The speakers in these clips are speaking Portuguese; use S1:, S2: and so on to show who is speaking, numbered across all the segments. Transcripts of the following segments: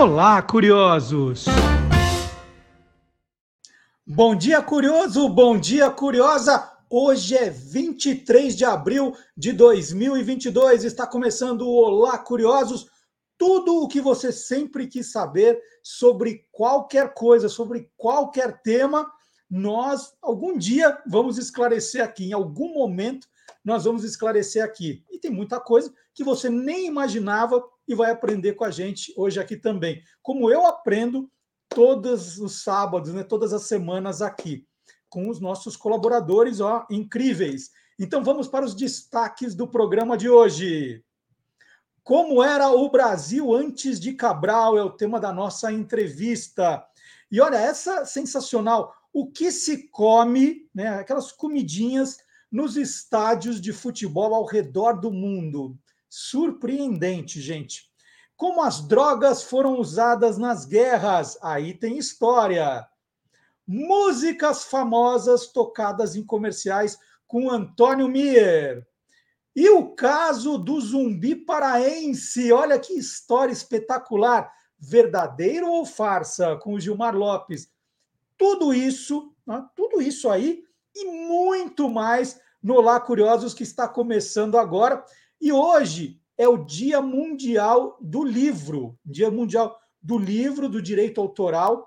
S1: Olá, curiosos! Bom dia, curioso! Bom dia, curiosa! Hoje é 23 de abril de 2022. Está começando o Olá, curiosos! Tudo o que você sempre quis saber sobre qualquer coisa, sobre qualquer tema, nós algum dia vamos esclarecer aqui. Em algum momento, nós vamos esclarecer aqui. E tem muita coisa que você nem imaginava e vai aprender com a gente hoje aqui também. Como eu aprendo todos os sábados, né, todas as semanas aqui, com os nossos colaboradores ó, incríveis. Então vamos para os destaques do programa de hoje. Como era o Brasil antes de Cabral é o tema da nossa entrevista. E olha, essa sensacional. O que se come, né, aquelas comidinhas nos estádios de futebol ao redor do mundo surpreendente, gente. Como as drogas foram usadas nas guerras, aí tem história. Músicas famosas tocadas em comerciais com Antônio Mier. E o caso do zumbi paraense, olha que história espetacular. Verdadeiro ou farsa? Com o Gilmar Lopes. Tudo isso, né, tudo isso aí e muito mais no Lá Curiosos que está começando agora. E hoje é o Dia Mundial do Livro, Dia Mundial do Livro, do Direito Autoral,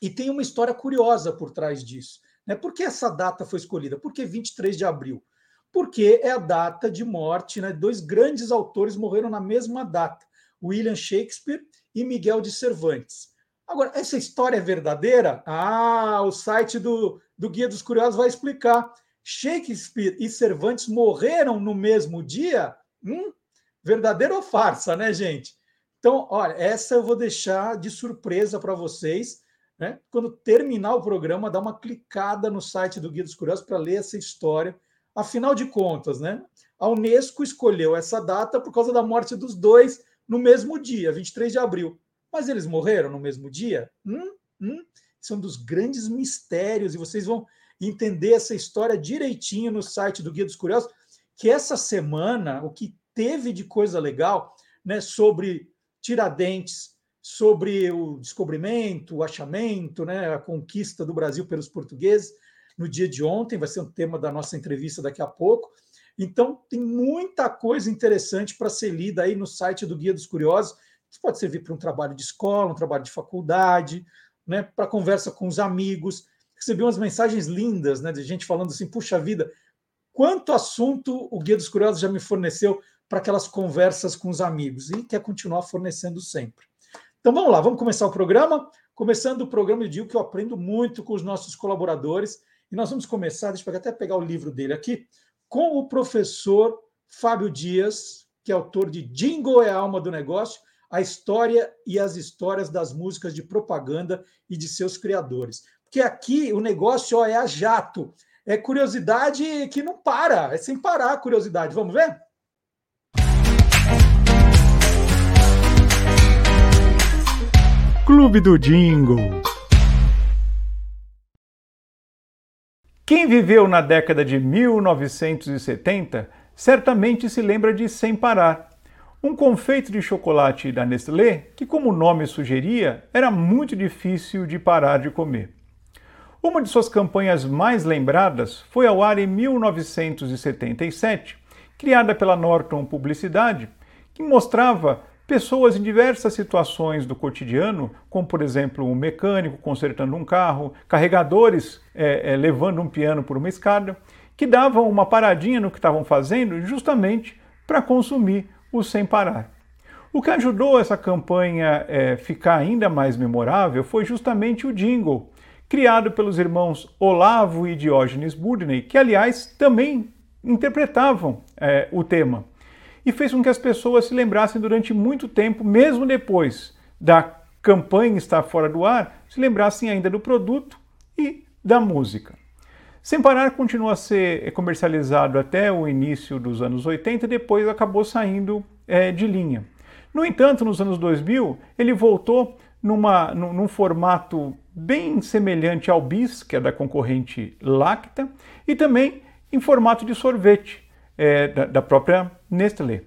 S1: e tem uma história curiosa por trás disso. Né? Por que essa data foi escolhida? Por que 23 de abril? Porque é a data de morte, né? dois grandes autores morreram na mesma data, William Shakespeare e Miguel de Cervantes. Agora, essa história é verdadeira? Ah, o site do, do Guia dos Curiosos vai explicar. Shakespeare e Cervantes morreram no mesmo dia? Hum, verdadeiro ou farsa, né, gente? Então, olha, essa eu vou deixar de surpresa para vocês. Né? Quando terminar o programa, dá uma clicada no site do Guia dos Curiosos para ler essa história. Afinal de contas, né? A Unesco escolheu essa data por causa da morte dos dois no mesmo dia, 23 de abril. Mas eles morreram no mesmo dia? Hum, hum. São é dos grandes mistérios e vocês vão entender essa história direitinho no site do Guia dos Curiosos, que essa semana o que teve de coisa legal, né, sobre Tiradentes, sobre o descobrimento, o achamento, né, a conquista do Brasil pelos portugueses no dia de ontem, vai ser um tema da nossa entrevista daqui a pouco. Então, tem muita coisa interessante para ser lida aí no site do Guia dos Curiosos, que pode servir para um trabalho de escola, um trabalho de faculdade, né, para conversa com os amigos recebi umas mensagens lindas, né, de gente falando assim: puxa vida, quanto assunto o Guia dos Curiosos já me forneceu para aquelas conversas com os amigos e quer continuar fornecendo sempre. Então vamos lá, vamos começar o programa. Começando o programa, eu digo que eu aprendo muito com os nossos colaboradores e nós vamos começar, deixa eu até pegar o livro dele aqui, com o professor Fábio Dias, que é autor de Jingle é a Alma do Negócio, a história e as histórias das músicas de propaganda e de seus criadores que aqui o negócio ó, é a jato. É curiosidade que não para, é sem parar a curiosidade. Vamos ver?
S2: Clube do Jingle. Quem viveu na década de 1970 certamente se lembra de Sem Parar, um confeito de chocolate da Nestlé que, como o nome sugeria, era muito difícil de parar de comer. Uma de suas campanhas mais lembradas foi ao ar em 1977, criada pela Norton Publicidade, que mostrava pessoas em diversas situações do cotidiano, como por exemplo um mecânico consertando um carro, carregadores é, é, levando um piano por uma escada, que davam uma paradinha no que estavam fazendo justamente para consumir o sem parar. O que ajudou essa campanha é, ficar ainda mais memorável foi justamente o jingle, criado pelos irmãos Olavo e Diógenes Budney, que, aliás, também interpretavam é, o tema. E fez com que as pessoas se lembrassem durante muito tempo, mesmo depois da campanha estar fora do ar, se lembrassem ainda do produto e da música. Sem Parar continua a ser comercializado até o início dos anos 80 e depois acabou saindo é, de linha. No entanto, nos anos 2000, ele voltou numa, num, num formato bem semelhante ao bis, que é da concorrente Lacta, e também em formato de sorvete, é, da, da própria Nestlé.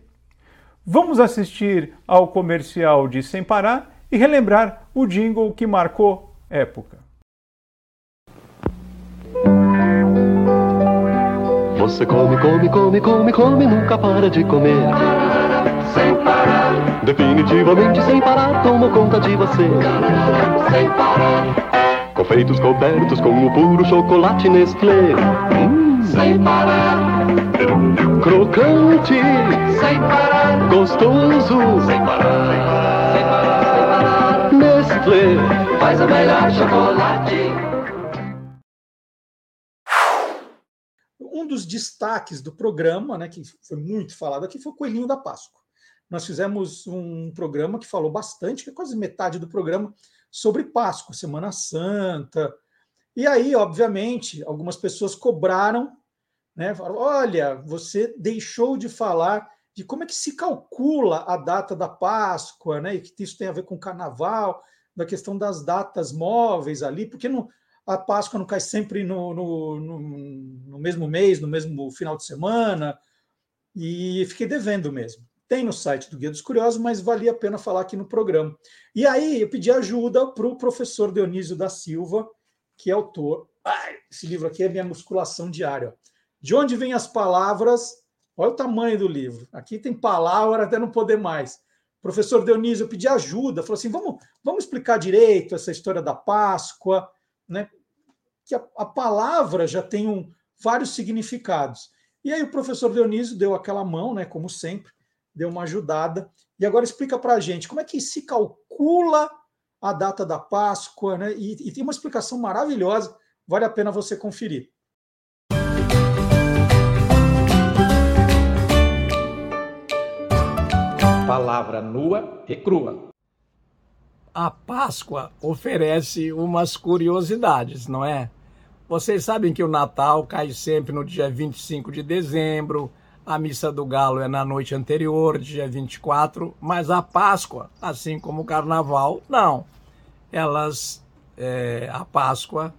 S2: Vamos assistir ao comercial de Sem Parar e relembrar o jingle que marcou época.
S3: Você come, come, come, come, come, nunca para de comer. Sem parar. Definitivamente sem parar, tomo conta de você. Sem parar. Confeitos cobertos com o puro chocolate Nestlé. Hum. Sem parar. Crocante. Sem parar. Gostoso. Sem parar. Sem parar. Sem parar. Nestlé. Faz o melhor chocolate.
S1: um dos destaques do programa, né, que foi muito falado aqui, foi o Coelhinho da Páscoa. Nós fizemos um programa que falou bastante, que é quase metade do programa, sobre Páscoa, Semana Santa. E aí, obviamente, algumas pessoas cobraram, né? Olha, você deixou de falar de como é que se calcula a data da Páscoa, né? E que isso tem a ver com o carnaval, da questão das datas móveis ali, porque não, a Páscoa não cai sempre no, no, no, no, mesmo mês, no mesmo final de semana, e fiquei devendo mesmo. Tem no site do Guia dos Curiosos, mas valia a pena falar aqui no programa. E aí eu pedi ajuda para o professor Dionísio da Silva, que é autor. Ai, esse livro aqui é minha musculação diária. De onde vêm as palavras? Olha o tamanho do livro. Aqui tem palavra até não poder mais. Professor Dionísio, eu pedi ajuda, falou assim: vamos, vamos explicar direito essa história da Páscoa, né? que a, a palavra já tem um, vários significados. E aí o professor Dionísio deu aquela mão, né, como sempre, deu uma ajudada. E agora explica para a gente como é que se calcula a data da Páscoa, né? E, e tem uma explicação maravilhosa, vale a pena você conferir.
S4: Palavra nua e crua a Páscoa oferece umas curiosidades, não é? Vocês sabem que o Natal cai sempre no dia 25 de dezembro, a missa do galo é na noite anterior, dia 24, mas a Páscoa, assim como o Carnaval, não. Elas, é, a Páscoa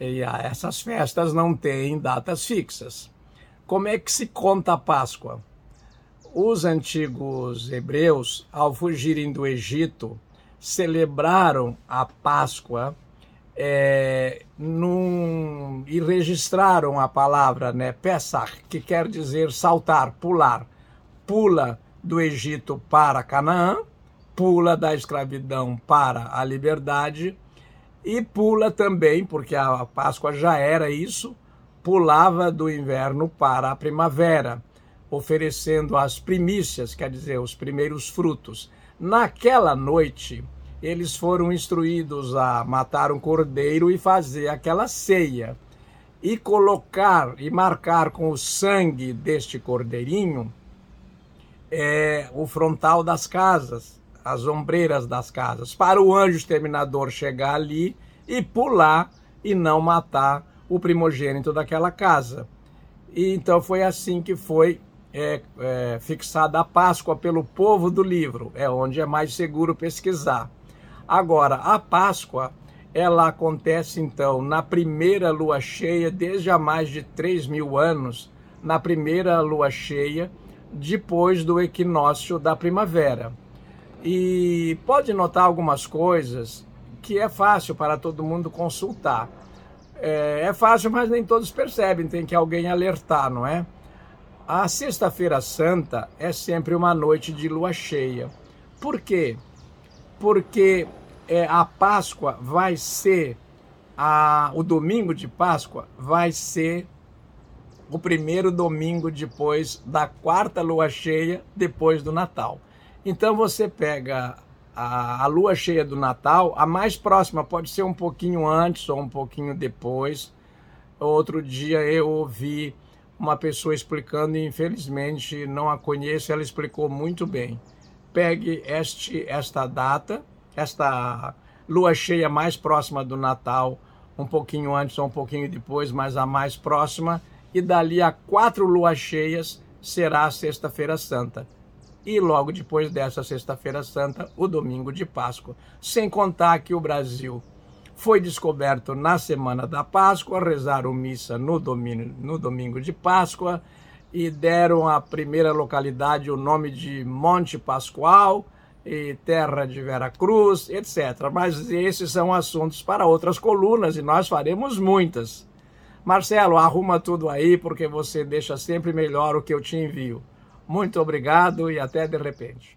S4: e a, essas festas não têm datas fixas. Como é que se conta a Páscoa? Os antigos hebreus, ao fugirem do Egito, celebraram a Páscoa é, num, e registraram a palavra né, Pesach, que quer dizer saltar, pular. Pula do Egito para Canaã, pula da escravidão para a liberdade e pula também, porque a Páscoa já era isso, pulava do inverno para a primavera, oferecendo as primícias, quer dizer, os primeiros frutos. Naquela noite, eles foram instruídos a matar um cordeiro e fazer aquela ceia. E colocar e marcar com o sangue deste cordeirinho é, o frontal das casas, as ombreiras das casas, para o anjo exterminador chegar ali e pular e não matar o primogênito daquela casa. E então foi assim que foi é, é, fixada a Páscoa pelo povo do livro, é onde é mais seguro pesquisar. Agora, a Páscoa, ela acontece então na primeira lua cheia, desde há mais de 3 mil anos, na primeira lua cheia, depois do equinócio da primavera. E pode notar algumas coisas que é fácil para todo mundo consultar. É, é fácil, mas nem todos percebem, tem que alguém alertar, não é? A Sexta-feira Santa é sempre uma noite de lua cheia. Por quê? Porque é, a Páscoa vai ser, a, o domingo de Páscoa vai ser o primeiro domingo depois da quarta lua cheia, depois do Natal. Então você pega a, a, lua cheia do Natal, a mais próxima pode ser um pouquinho antes ou um pouquinho depois. Outro dia eu ouvi uma pessoa explicando e infelizmente não a conheço, ela explicou muito bem. Pegue este, esta data, esta lua cheia mais próxima do Natal, um pouquinho antes ou um pouquinho depois, mas a mais próxima, e dali a quatro luas cheias será a Sexta-feira Santa. E logo depois dessa Sexta-feira Santa, o domingo de Páscoa. Sem contar que o Brasil foi descoberto na semana da Páscoa, rezaram missa no domingo, no domingo de Páscoa e deram à primeira localidade o nome de Monte Pascoal e terra de Veracruz, etc. Mas esses são assuntos para outras colunas e nós faremos muitas. Marcelo, arruma tudo aí porque você deixa sempre melhor o que eu te envio. Muito obrigado e até de repente.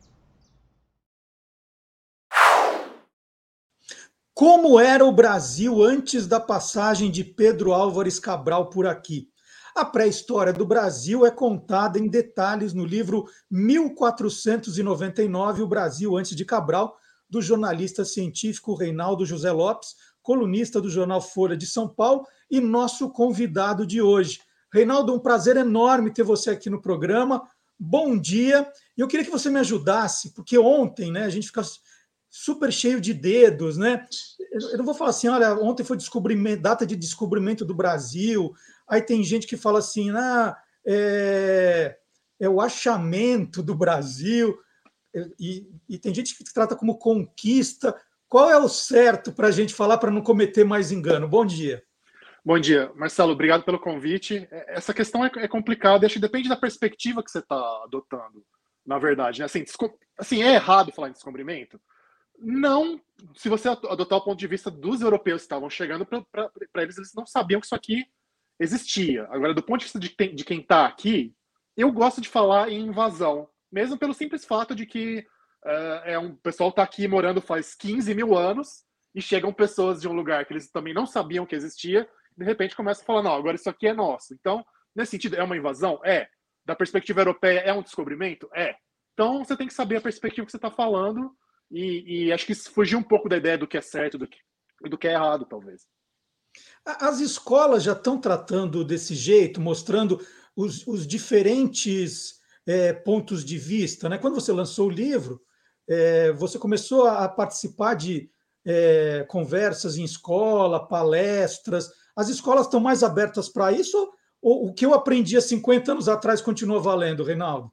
S1: Como era o Brasil antes da passagem de Pedro Álvares Cabral por aqui? A pré-história do Brasil é contada em detalhes no livro 1499, O Brasil Antes de Cabral, do jornalista científico Reinaldo José Lopes, colunista do jornal Folha de São Paulo e nosso convidado de hoje. Reinaldo, um prazer enorme ter você aqui no programa. Bom dia. Eu queria que você me ajudasse, porque ontem, né, a gente fica super cheio de dedos, né? Eu não vou falar assim, olha, ontem foi descobrimento, data de descobrimento do Brasil. Aí tem gente que fala assim, ah, é, é o achamento do Brasil. E, e, tem gente que trata como conquista. Qual é o certo para a gente falar para não cometer mais engano? Bom dia.
S5: Bom dia, Marcelo. Obrigado pelo convite. É, essa questão é, é complicada. Acho que depende da perspectiva que você está adotando, na verdade. Né? Assim, assim, é errado falar em descobrimento? Não, se você adotar o ponto de vista dos europeus que estavam chegando, para eles, eles não sabiam que isso aqui existia. Agora, do ponto de vista de, de quem está aqui, eu gosto de falar em invasão, mesmo pelo simples fato de que uh, é um pessoal está aqui morando faz 15 mil anos e chegam pessoas de um lugar que eles também não sabiam que existia, e de repente começam a falar, não, agora isso aqui é nosso. Então, nesse sentido, é uma invasão? É. Da perspectiva europeia, é um descobrimento? É. Então, você tem que saber a perspectiva que você está falando e, e, acho que fugir um pouco da ideia do que é certo do que, do que é errado, talvez.
S1: As escolas já estão tratando desse jeito, mostrando os, os diferentes é, pontos de vista. Né? Quando você lançou o livro, é, você começou a participar de é, conversas em escola, palestras. As escolas estão mais abertas para isso? Ou o que eu aprendi há 50 anos atrás continua valendo, Reinaldo?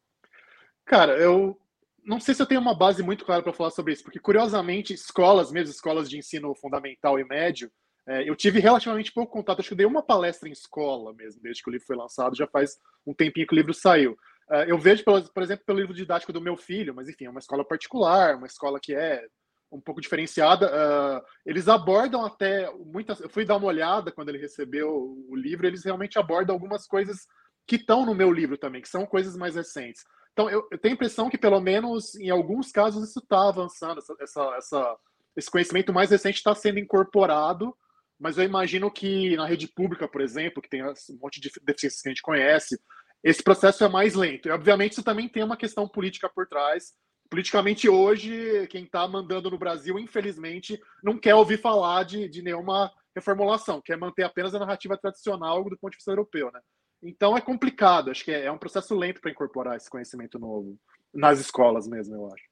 S5: Cara, eu não sei se eu tenho uma base muito clara para falar sobre isso, porque curiosamente, escolas, mesmo escolas de ensino fundamental e médio, é, eu tive relativamente pouco contato. Acho que eu dei uma palestra em escola mesmo, desde que o livro foi lançado, já faz um tempinho que o livro saiu. É, eu vejo, por exemplo, pelo livro didático do meu filho, mas enfim, é uma escola particular, uma escola que é um pouco diferenciada. Uh, eles abordam até muitas. Eu fui dar uma olhada quando ele recebeu o livro, eles realmente abordam algumas coisas que estão no meu livro também, que são coisas mais recentes. Então, eu, eu tenho a impressão que, pelo menos em alguns casos, isso está avançando, essa, essa, essa, esse conhecimento mais recente está sendo incorporado, mas eu imagino que na rede pública, por exemplo, que tem um monte de deficiências que a gente conhece, esse processo é mais lento. E, obviamente, isso também tem uma questão política por trás. Politicamente, hoje, quem está mandando no Brasil, infelizmente, não quer ouvir falar de, de nenhuma reformulação, quer manter apenas a narrativa tradicional do ponto de vista europeu, né? Então é complicado, acho que é, é um processo lento para incorporar esse conhecimento novo nas escolas mesmo, eu acho.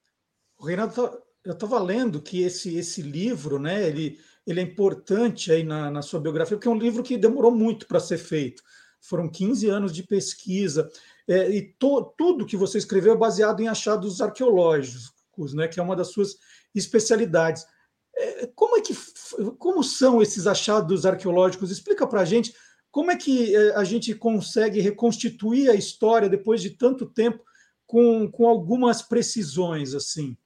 S1: Renato, eu estava lendo que esse, esse livro, né, ele, ele é importante aí na, na sua biografia, porque é um livro que demorou muito para ser feito. Foram 15 anos de pesquisa, é, e to, tudo que você escreveu é baseado em achados arqueológicos, né, que é uma das suas especialidades. É, como é que como são esses achados arqueológicos? Explica para a gente como é que eh, a gente consegue reconstituir a história depois de tanto tempo com, com algumas precisões assim?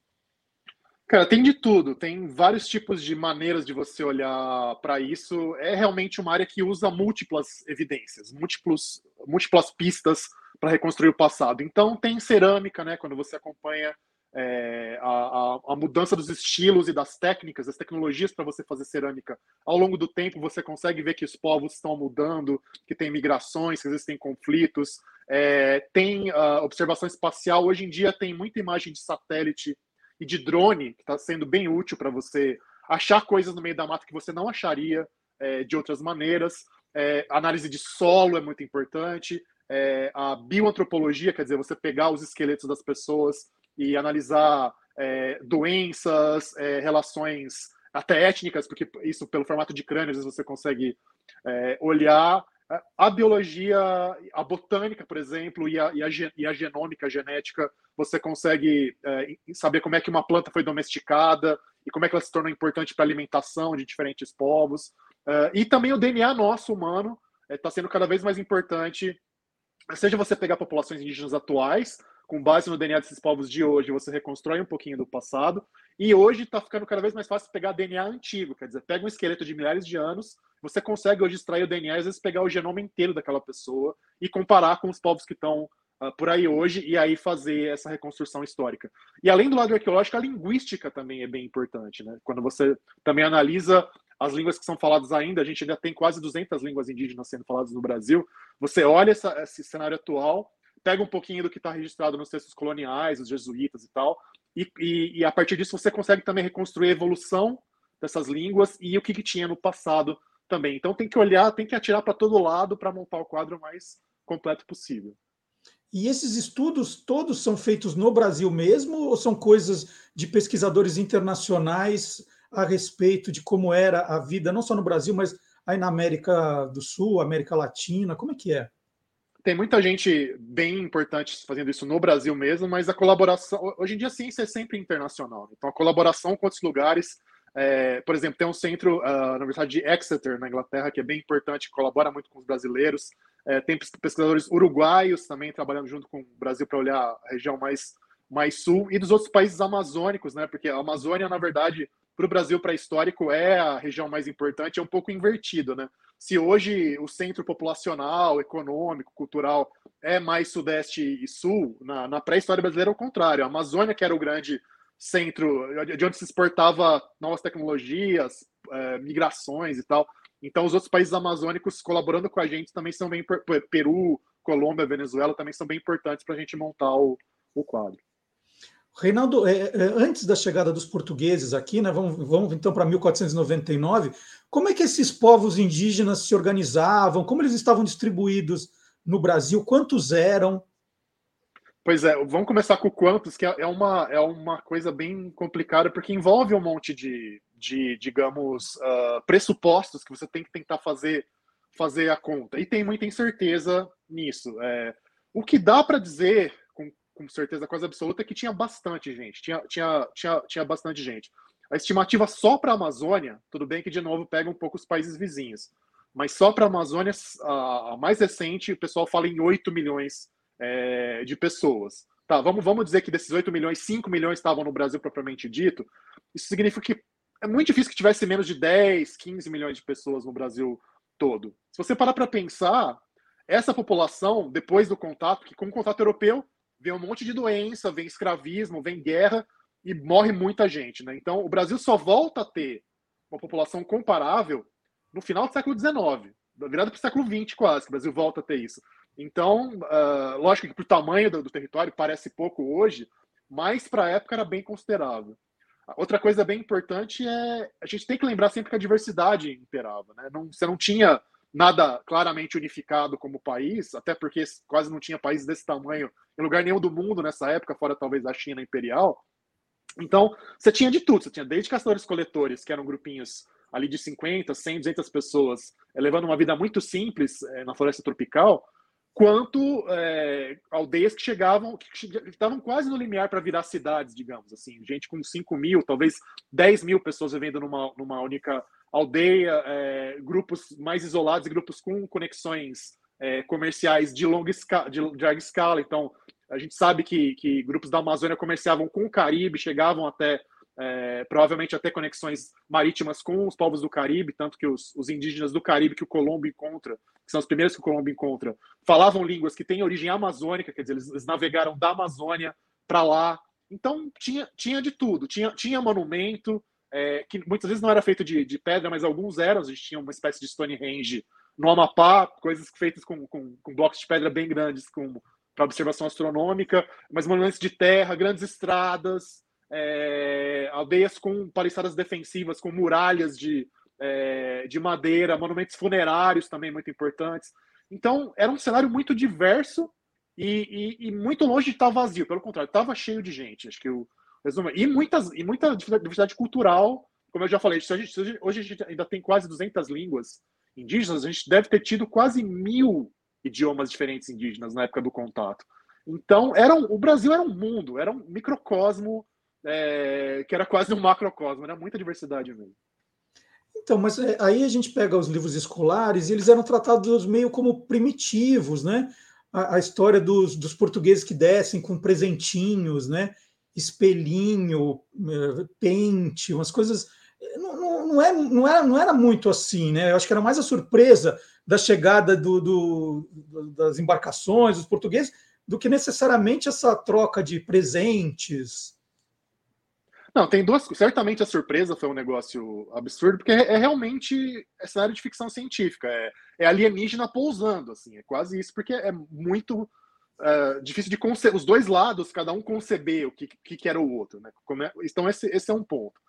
S5: Cara, tem de tudo. Tem vários tipos de maneiras de você olhar para isso. É realmente uma área que usa múltiplas evidências, múltiplos, múltiplas pistas para reconstruir o passado. Então, tem cerâmica, né? Quando você acompanha é, a, a, mudança dos estilos e das técnicas, das tecnologias para você fazer cerâmica ao longo do tempo, você consegue ver que os povos estão mudando, que tem migrações, que existem conflitos, é, tem uh, observação espacial. Hoje em dia tem muita imagem de satélite e de drone que está sendo bem útil para você achar coisas no meio da mata que você não acharia é, de outras maneiras. É, análise de solo é muito importante. É, a bioantropologia, quer dizer, você pegar os esqueletos das pessoas e analisar é, doenças, é, relações até étnicas, porque isso pelo formato de crânio, às vezes você consegue é, olhar a biologia, a botânica, por exemplo, e a, e a, e a genômica, a genética, você consegue é, saber como é que uma planta foi domesticada e como é que ela se tornou importante para a alimentação de diferentes povos. É, e também o DNA nosso, humano, está é, sendo cada vez mais importante, seja você pegar populações indígenas atuais, com base no DNA desses povos de hoje, você reconstrói um pouquinho do passado. E hoje está ficando cada vez mais fácil pegar DNA antigo, quer dizer, pega um esqueleto de milhares de anos, você consegue hoje extrair o DNA, às vezes pegar o genoma inteiro daquela pessoa e comparar com os povos que estão uh, por aí hoje e aí fazer essa reconstrução histórica. E além do lado arqueológico, a linguística também é bem importante, né? Quando você também analisa as línguas que são faladas ainda, a gente ainda tem quase 200 línguas indígenas sendo faladas no Brasil. Você olha essa, esse cenário atual, pega um pouquinho do que está registrado nos textos coloniais, os jesuítas e tal, e, e, e, a partir disso você consegue também reconstruir a evolução dessas línguas e o que, que tinha no passado também. Então tem que olhar, tem que atirar para todo lado para montar o quadro mais completo possível.
S1: E esses estudos todos são feitos no Brasil mesmo ou são coisas de pesquisadores internacionais a respeito de como era a vida, não só no Brasil, mas aí na América do Sul, América Latina? Como é que é?
S5: Tem muita gente bem importante fazendo isso no Brasil mesmo, mas a colaboração. Hoje em dia a ciência é sempre internacional. Então a colaboração com outros lugares. É, por exemplo, tem um centro uh, na Universidade de Exeter, na Inglaterra, que é bem importante, colabora muito com os brasileiros. É, tem pesquisadores uruguaios também trabalhando junto com o Brasil para olhar a região mais, mais sul e dos outros países amazônicos, né? Porque a Amazônia, na verdade, para o Brasil pré-histórico é a região mais importante, é um pouco invertido, né? Se hoje o centro populacional, econômico, cultural é mais sudeste e sul, na, na pré-história brasileira é o contrário. A Amazônia, que era o grande centro de onde se exportava novas tecnologias, é, migrações e tal. Então, os outros países amazônicos colaborando com a gente também são bem. Peru, Colômbia, Venezuela também são bem importantes para a gente montar o, o quadro.
S1: Reinaldo, é, é, antes da chegada dos portugueses aqui, né, vamos, vamos então para 1499, como é que esses povos indígenas se organizavam? Como eles estavam distribuídos no Brasil? Quantos eram?
S5: Pois é, vamos começar com quantos, que é uma, é uma coisa bem complicada, porque envolve um monte de, de digamos, uh, pressupostos que você tem que tentar fazer, fazer a conta. E tem muita incerteza nisso. É, o que dá para dizer com certeza quase absoluta que tinha bastante gente, tinha, tinha, tinha, tinha bastante gente. A estimativa só para a Amazônia, tudo bem que de novo pega um pouco os países vizinhos, mas só para a Amazônia, a, a, mais recente, o pessoal fala em 8 milhões é, de pessoas. Tá, vamos, vamos dizer que desses 8 milhões, 5 milhões estavam no Brasil propriamente dito. Isso significa que é muito difícil que tivesse menos de 10, 15 milhões de pessoas no Brasil todo. Se você parar para pensar, essa população, depois do contato, que com o contato europeu, vem um monte de doença, vem escravismo, vem guerra e morre muita gente, né? Então, o Brasil só volta a ter uma população comparável no final do século XIX, virado para o século XX quase, que o Brasil volta a ter isso. Então, uh, lógico que para o tamanho do, do, território parece pouco hoje, mas para a época era bem considerável. Outra coisa bem importante é a gente tem que lembrar sempre que a diversidade imperava, né? Não, você não tinha nada claramente unificado como país, até porque quase não tinha país desse tamanho em lugar nenhum do mundo nessa época, fora talvez da China imperial. Então, você tinha de tudo, você tinha desde caçadores-coletores, que eram grupinhos ali de 50, 100, 200 pessoas, eh, levando uma vida muito simples é, na floresta tropical, quanto é, aldeias que chegavam, que estavam quase no limiar para virar cidades, digamos assim, gente com 5 mil, talvez 10 mil pessoas vivendo numa, numa única aldeia, é, grupos mais isolados e grupos com conexões é, comerciais de longa escala, de, de larga escala. Então, a gente sabe que, que grupos da Amazônia comerciavam com o Caribe, chegavam até é, provavelmente até conexões marítimas com os povos do Caribe, tanto que os, os, indígenas do Caribe que o Colombo encontra, que são os primeiros que o Colombo encontra, falavam línguas que têm origem amazônica, quer dizer, eles, eles navegaram da Amazônia para lá. Então tinha, tinha de tudo, tinha, tinha monumento, é, que muitas vezes não era feito de, de, pedra, mas alguns eram. A gente tinha uma espécie de Stonehenge no Amapá, coisas feitas com, com, com blocos de pedra bem grandes para observação astronômica, mas monumentos de terra, grandes estradas, é, aldeias com paliçadas defensivas, com muralhas de, é, de madeira, monumentos funerários também muito importantes. Então, era um cenário muito diverso e, e, e muito longe de estar vazio, pelo contrário, estava cheio de gente. Acho que o, Resumo. E, muitas, e muita diversidade cultural, como eu já falei, a gente, hoje a gente ainda tem quase 200 línguas indígenas, a gente deve ter tido quase mil idiomas diferentes indígenas na época do contato. Então, era um, o Brasil era um mundo, era um microcosmo é, que era quase um macrocosmo, era muita diversidade mesmo.
S1: Então, mas é, aí a gente pega os livros escolares e eles eram tratados meio como primitivos, né? a, a história dos, dos portugueses que descem com presentinhos, né? Espelhinho, eh, pente, umas coisas. Não, não, não, é, não, era, não era muito assim, né? Eu acho que era mais a surpresa da chegada do, do, das embarcações, dos portugueses, do que necessariamente essa troca de presentes.
S5: Não, tem duas. Certamente a surpresa foi um negócio absurdo, porque é, é realmente essa área de ficção científica. É, é, alienígena pousando, assim. É quase isso, porque é muito é, difícil de conceber. Os dois lados, cada um conceber o que, que, que era o outro, né? É, então, esse, esse é um ponto.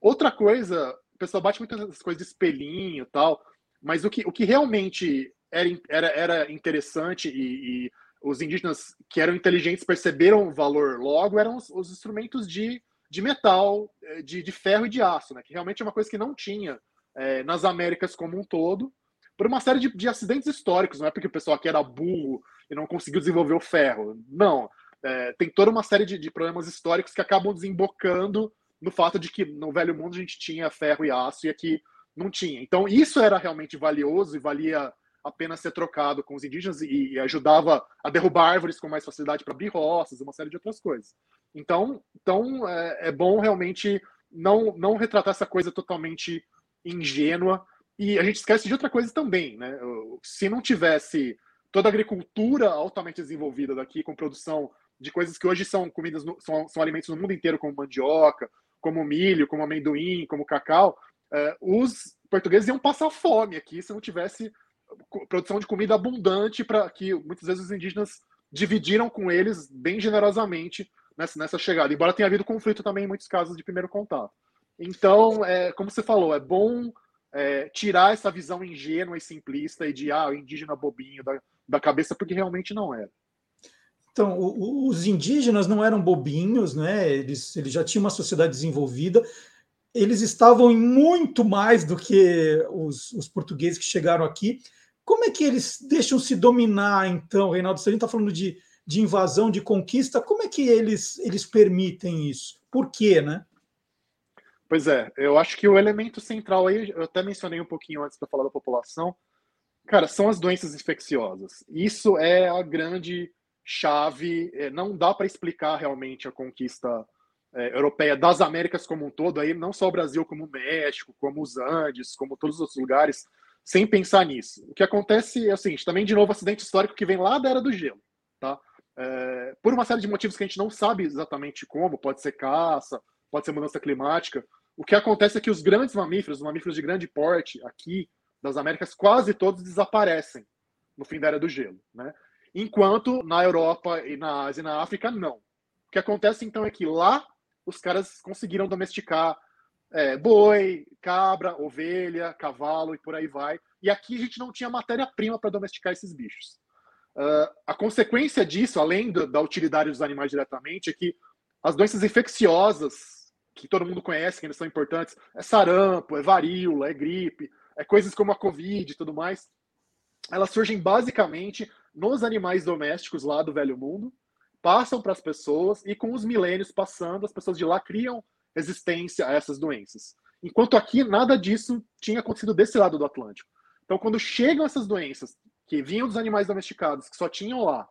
S5: Outra coisa, o pessoal bate muito nessas coisas de espelhinho e tal, mas o que, o que realmente era, era, era interessante e, e os indígenas que eram inteligentes perceberam o valor logo eram os, os instrumentos de de metal, eh, de, de ferro e de aço, né? Que realmente é uma coisa que não tinha é, nas Américas como um todo, por uma série de, de, acidentes históricos. Não é porque o pessoal aqui era burro e não conseguiu desenvolver o ferro. Não. É, tem toda uma série de, de, problemas históricos que acabam desembocando no fato de que no Velho Mundo a gente tinha ferro e aço e aqui não tinha. Então isso era realmente valioso e valia a pena ser trocado com os indígenas e, e ajudava a derrubar árvores com mais facilidade para abrir roças, uma série de outras coisas. Então, então é, é, bom realmente não, não retratar essa coisa totalmente ingênua. E a gente esquece de outra coisa também, né? Se não tivesse toda a agricultura altamente desenvolvida daqui, com produção de coisas que hoje são comidas, no, são, são alimentos no mundo inteiro, como mandioca, como milho, como amendoim, como cacau, é, os portugueses iam passar fome aqui se não tivesse produção de comida abundante para que muitas vezes os indígenas dividiram com eles bem generosamente nessa, nessa chegada, embora tenha havido conflito também em muitos casos de primeiro contato. Então, é, como você falou, é bom é, tirar essa visão ingênua e simplista e de ah, o indígena bobinho da, da cabeça, porque realmente não era.
S1: Então, os indígenas não eram bobinhos, né? Eles, eles já tinham uma sociedade desenvolvida. Eles estavam em muito mais do que os, os portugueses que chegaram aqui. Como é que eles deixam se dominar, então, Reinaldo? Você está falando de de invasão, de conquista, como é que eles, eles permitem isso? Por quê, né?
S5: Pois é, eu acho que o elemento central aí, eu até mencionei um pouquinho antes para falar da população, cara, são as doenças infecciosas. Isso é a grande chave, é, não dá para explicar realmente a conquista é, europeia das Américas como um todo, aí não só o Brasil, como o México, como os Andes, como todos os outros lugares, sem pensar nisso. O que acontece é o seguinte, também de novo acidente histórico que vem lá da Era do Gelo, tá? é, por uma série de motivos que a gente não sabe exatamente como, pode ser caça, pode ser mudança climática. O que acontece é que os grandes mamíferos, os mamíferos de grande porte aqui das Américas, quase todos desaparecem no fim da era do gelo, né? Enquanto na Europa e na Ásia e na África não. O que acontece então é que lá os caras conseguiram domesticar é, boi, cabra, ovelha, cavalo e por aí vai. E aqui a gente não tinha matéria-prima para domesticar esses bichos. Uh, a consequência disso, além do, da utilidade dos animais diretamente, é que as doenças infecciosas, que todo mundo conhece, que ainda são importantes, é sarampo, é varíola, é gripe, é coisas como a Covid e tudo mais, elas surgem basicamente nos animais domésticos lá do Velho Mundo, passam para as pessoas e com os milênios passando, as pessoas de lá criam resistência a essas doenças. Enquanto aqui nada disso tinha acontecido desse lado do Atlântico. Então, quando chegam essas doenças que vinham dos animais domesticados, que só tinham lá.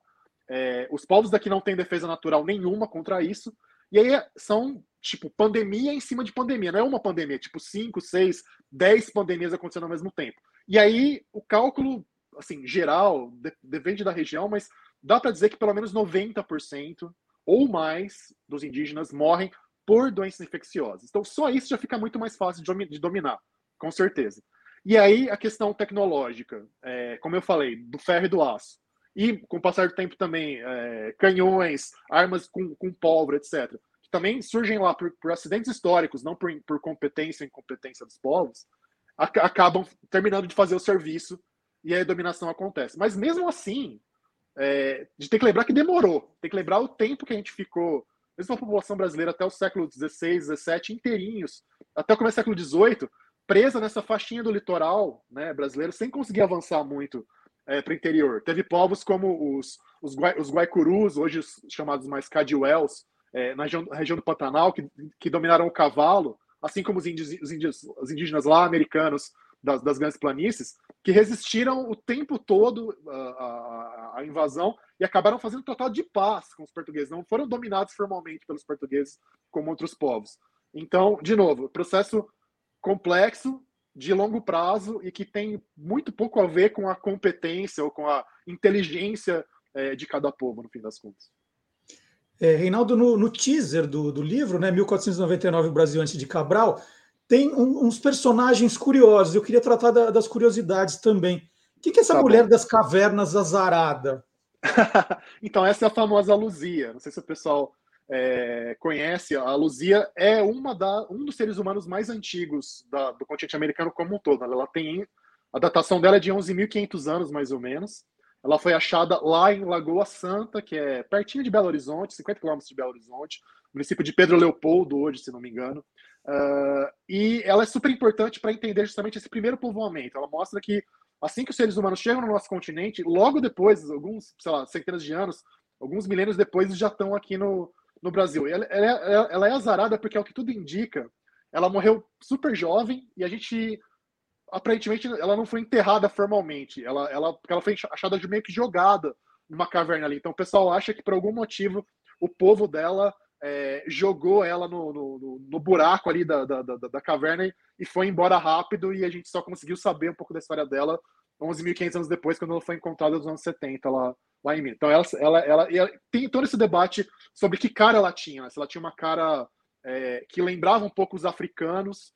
S5: É, os povos daqui não têm defesa natural nenhuma contra isso. E aí são, tipo, pandemia em cima de pandemia. Não é uma pandemia, tipo, cinco, seis, dez pandemias acontecendo ao mesmo tempo. E aí o cálculo, assim, geral, depende da região, mas dá para dizer que pelo menos 90% ou mais dos indígenas morrem por doenças infecciosas. Então, só isso já fica muito mais fácil de dominar, com certeza. E aí a questão tecnológica, é, como eu falei, do ferro e do aço. E com o passar do tempo também, é, canhões, armas com, com pólvora, etc. Que também surgem lá por, por acidentes históricos, não por, por competência e incompetência dos povos, ac acabam terminando de fazer o serviço e a dominação acontece. Mas mesmo assim, é, a tem que lembrar que demorou. Tem que lembrar o tempo que a gente ficou, mesmo a população brasileira até o século XVI, XVII, inteirinhos, até o começo do século XVIII, presa nessa faixinha do litoral né, brasileiro, sem conseguir avançar muito é, para o interior. Teve povos como os, os, os Guaicurus, hoje chamados mais Cadiuels, é, na região, do Pantanal, que, que dominaram o cavalo, assim como os, índios, os, índios, os indígenas lá americanos das, das grandes planícies, que resistiram o tempo todo à, à, invasão e acabaram fazendo um total de paz com os portugueses. Não foram dominados formalmente pelos portugueses como outros povos. Então, de novo, processo complexo, de longo prazo e que tem muito pouco a ver com a competência ou com a inteligência é, de cada povo, no fim das contas.
S1: É, Reinaldo, no, no teaser do, do, livro, né, 1499, o Brasil antes de Cabral, tem um, uns personagens curiosos. Eu queria tratar da, das curiosidades também. O que, que é essa tá mulher bom. das cavernas azarada?
S5: então, essa é a famosa Luzia. Não sei se o pessoal é, conhece. A Luzia é uma da, um dos seres humanos mais antigos da, do continente americano como um todo. Ela tem a datação dela é de 11.500 anos, mais ou menos. Ela foi achada lá em Lagoa Santa, que é pertinho de Belo Horizonte, 50 quilômetros de Belo Horizonte, município de Pedro Leopoldo, hoje, se não me engano. Uh, e ela é super importante para entender justamente esse primeiro povoamento. Ela mostra que assim que os seres humanos chegam no nosso continente, logo depois, alguns, sei lá, centenas de anos, alguns milênios depois, já estão aqui no, no Brasil. Ela, ela, ela, é azarada porque, é o que tudo indica, ela morreu super jovem e a gente, aparentemente, ela não foi enterrada formalmente. Ela, ela, ela foi achada de meio que jogada numa caverna ali. Então o pessoal acha que, por algum motivo, o povo dela é, jogou ela no, no, no buraco ali da, da, da, da, caverna e foi embora rápido e a gente só conseguiu saber um pouco da história dela 11.500 anos depois, quando ela foi encontrada nos anos 70 lá, lá em Minas. Então ela, ela, ela, ela, tem todo esse debate sobre que cara ela tinha, né? se ela tinha uma cara é, que lembrava um pouco os africanos,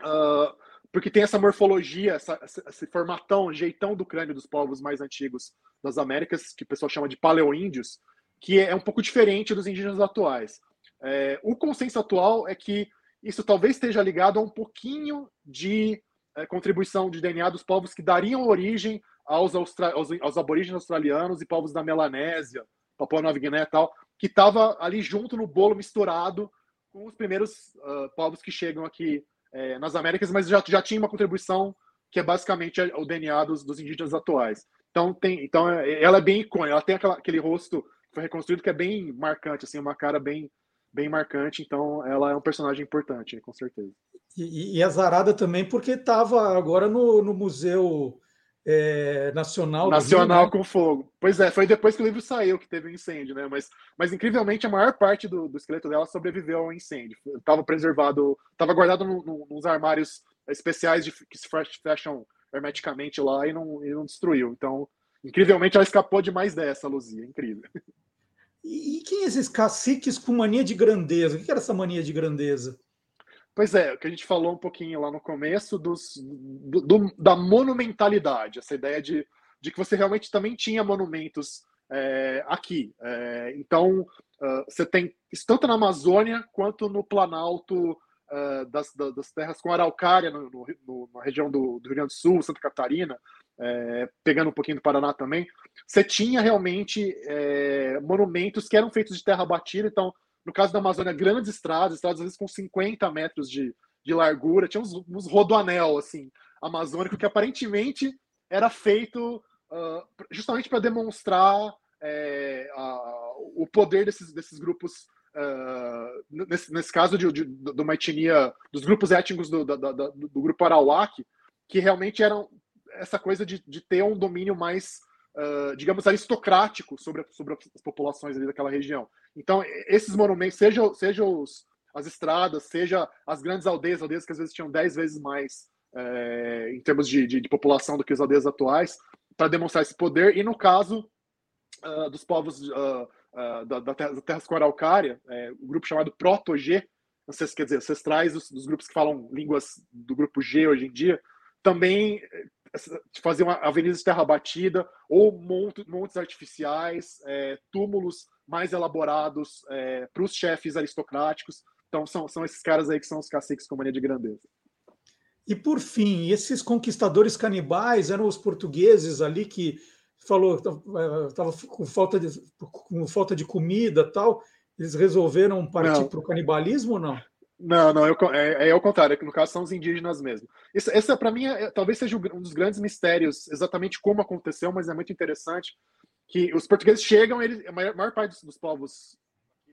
S5: uh, porque tem essa morfologia, essa, esse formatão, jeitão do crânio dos povos mais antigos das Américas, que o pessoal chama de paleoíndios, que é um pouco diferente dos indígenas atuais. É, o consenso atual é que isso talvez esteja ligado a um pouquinho de é, contribuição de DNA dos povos que dariam origem aos, austra aos, aos aborígenes australianos e povos da Melanésia, Papua Nova Guiné e tal, que estava ali junto no bolo misturado com os primeiros uh, povos que chegam aqui é, nas Américas, mas já, já tinha uma contribuição que é basicamente o DNA dos, dos indígenas atuais. Então, tem, então ela é bem icônica, ela tem aquela, aquele rosto foi reconstruído, que é bem marcante, assim, uma cara bem, bem marcante, então ela é um personagem importante, com certeza.
S1: E, e azarada também porque estava agora no, no Museu é, Nacional.
S5: Nacional Rio, né? com Fogo. Pois é, foi depois que o livro saiu que teve o um incêndio, né? Mas, mas incrivelmente a maior parte do, do esqueleto dela sobreviveu ao incêndio. Estava preservado, estava guardado no, no, nos armários especiais de, que se fecham hermeticamente lá e não, e não destruiu. Então, Incrivelmente, ela escapou de mais dessa, Luzia. Incrível.
S1: E, quem é esses caciques com mania de grandeza? O que era essa mania de grandeza?
S5: Pois é, o que a gente falou um pouquinho lá no começo dos, do, do, da monumentalidade, essa ideia de, de que você realmente também tinha monumentos é, aqui. É, então, uh, você tem tanto na Amazônia quanto no Planalto uh, das, das, terras com araucária, no, no, na região do, do Rio Grande do Sul, Santa Catarina, é, pegando um pouquinho do Paraná também, você tinha realmente é, monumentos que eram feitos de terra batida. Então, no caso da Amazônia, grandes estradas, estradas às vezes com 50 metros de, de largura, tinha uns, uns rodoanel assim, amazônico que aparentemente era feito uh, justamente para demonstrar é, a, o poder desses, desses grupos. Uh, nesse, nesse caso de, de, de, uma etnia dos grupos étnicos do, do, do, do grupo Arawak, que realmente eram essa coisa de, de ter um domínio mais, uh, digamos, aristocrático sobre, sobre as populações ali daquela região. Então, esses monumentos, seja, seja os, as estradas, seja as grandes aldeias, aldeias que às vezes tinham dez vezes mais é, em termos de, de, de, população do que as aldeias atuais, para demonstrar esse poder. E no caso uh, dos povos uh, uh, da, da, terra, da Terra Araucária, é, o grupo chamado Proto-G, se quer dizer, ancestrais dos, dos, grupos que falam línguas do grupo G hoje em dia, também fazer uma avenida de terra batida ou montes, montes artificiais, é, túmulos mais elaborados é, para os chefes aristocráticos. Então são, são esses caras aí que são os caciques com mania de grandeza.
S1: E por fim, esses conquistadores canibais eram os portugueses ali que falou estava é, com falta de com falta de comida tal. Eles resolveram partir para o canibalismo ou não?
S5: Não, não, eu, é, é ao contrário, é no caso são os indígenas mesmo. Isso, essa, para mim, é, talvez seja um dos grandes mistérios, exatamente como aconteceu, mas é muito interessante que os portugueses chegam, eles, a maior, maior parte dos, dos povos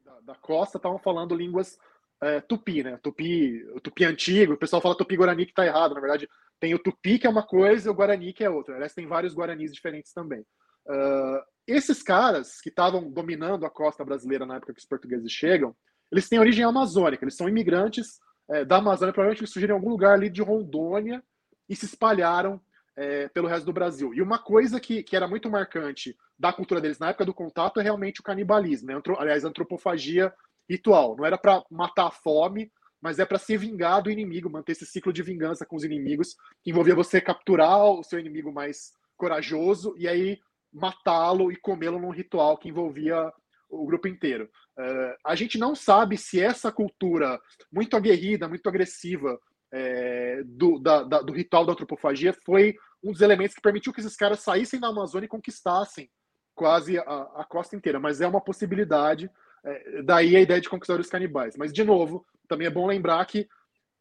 S5: da, da, costa estavam falando línguas é, tupi, né? Tupi, o tupi antigo, o pessoal fala tupi guarani que está errado, na verdade tem o tupi que é uma coisa e o guarani que é outra. Aliás, tem vários guaranis diferentes também. Uh, esses caras que estavam dominando a costa brasileira na época que os portugueses chegam, eles têm origem amazônica, eles são imigrantes é, da Amazônia, provavelmente eles surgiram em algum lugar ali de Rondônia e se espalharam é, pelo resto do Brasil. E uma coisa que, que era muito marcante da cultura deles na época do contato é realmente o canibalismo, né? aliás, a antropofagia ritual. Não era para matar a fome, mas é para se vingar do inimigo, manter esse ciclo de vingança com os inimigos, que envolvia você capturar o seu inimigo mais corajoso e aí matá-lo e comê-lo num ritual que envolvia o grupo inteiro. Uh, a gente não sabe se essa cultura muito aguerrida, muito agressiva é, do, da, da, do ritual da antropofagia foi um dos elementos que permitiu que esses caras saíssem da Amazônia e conquistassem quase a, a costa inteira. Mas é uma possibilidade. É, daí a ideia de conquistar os canibais. Mas, de novo, também é bom lembrar que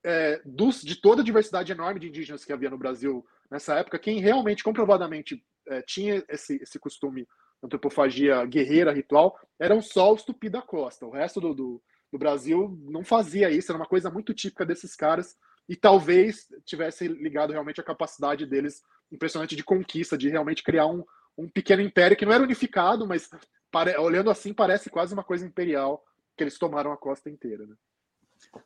S5: é, dos, de toda a diversidade enorme de indígenas que havia no Brasil nessa época, quem realmente comprovadamente é, tinha esse, esse costume antropofagia guerreira, ritual, eram só os tupi da costa. O resto do, do, do, Brasil não fazia isso, era uma coisa muito típica desses caras e talvez tivesse ligado realmente à capacidade deles impressionante de conquista, de realmente criar um, um pequeno império que não era unificado, mas pare, olhando assim parece quase uma coisa imperial que eles tomaram a costa inteira. Né?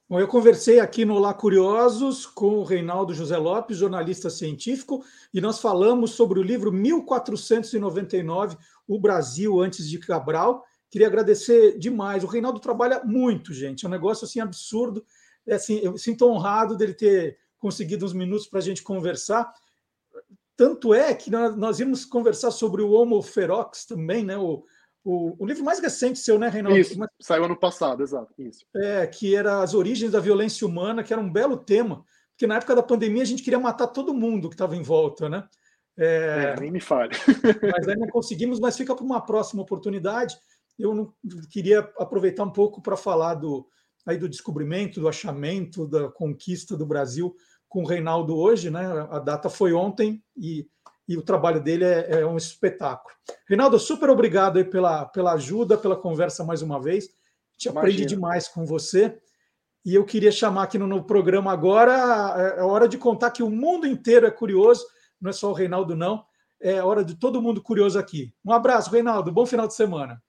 S1: Bom, eu conversei aqui no Lá Curiosos com o Reinaldo José Lopes, jornalista científico, e nós falamos sobre o livro 1499, O Brasil Antes de Cabral. Queria agradecer demais. O Reinaldo trabalha muito, gente. É um negócio assim absurdo. É, assim, eu sinto honrado dele ter conseguido uns minutos para a gente conversar. Tanto é que nós, nós íamos conversar sobre o Homo ferox também, né? O, o, o, livro mais recente seu, né, Reinaldo?
S5: Isso, saiu ano passado, exato. Isso.
S1: É, que era As Origens da Violência Humana, que era um belo tema, porque na época da pandemia a gente queria matar todo mundo que estava em volta, né?
S5: É, é, nem me fale.
S1: mas aí não conseguimos, mas fica para uma próxima oportunidade. Eu não, queria aproveitar um pouco para falar do, aí do descobrimento, do achamento, da conquista do Brasil com o Reinaldo hoje, né? A data foi ontem e e o trabalho dele é, é um espetáculo. Reinaldo, super obrigado aí pela, pela ajuda, pela conversa mais uma vez. Gente Imagina. aprende demais com você. E eu queria chamar aqui no, no programa agora, é, é hora de contar que o mundo inteiro é curioso, não é só o Reinaldo, não. É hora de todo mundo curioso aqui. Um abraço, Reinaldo. Bom final de semana.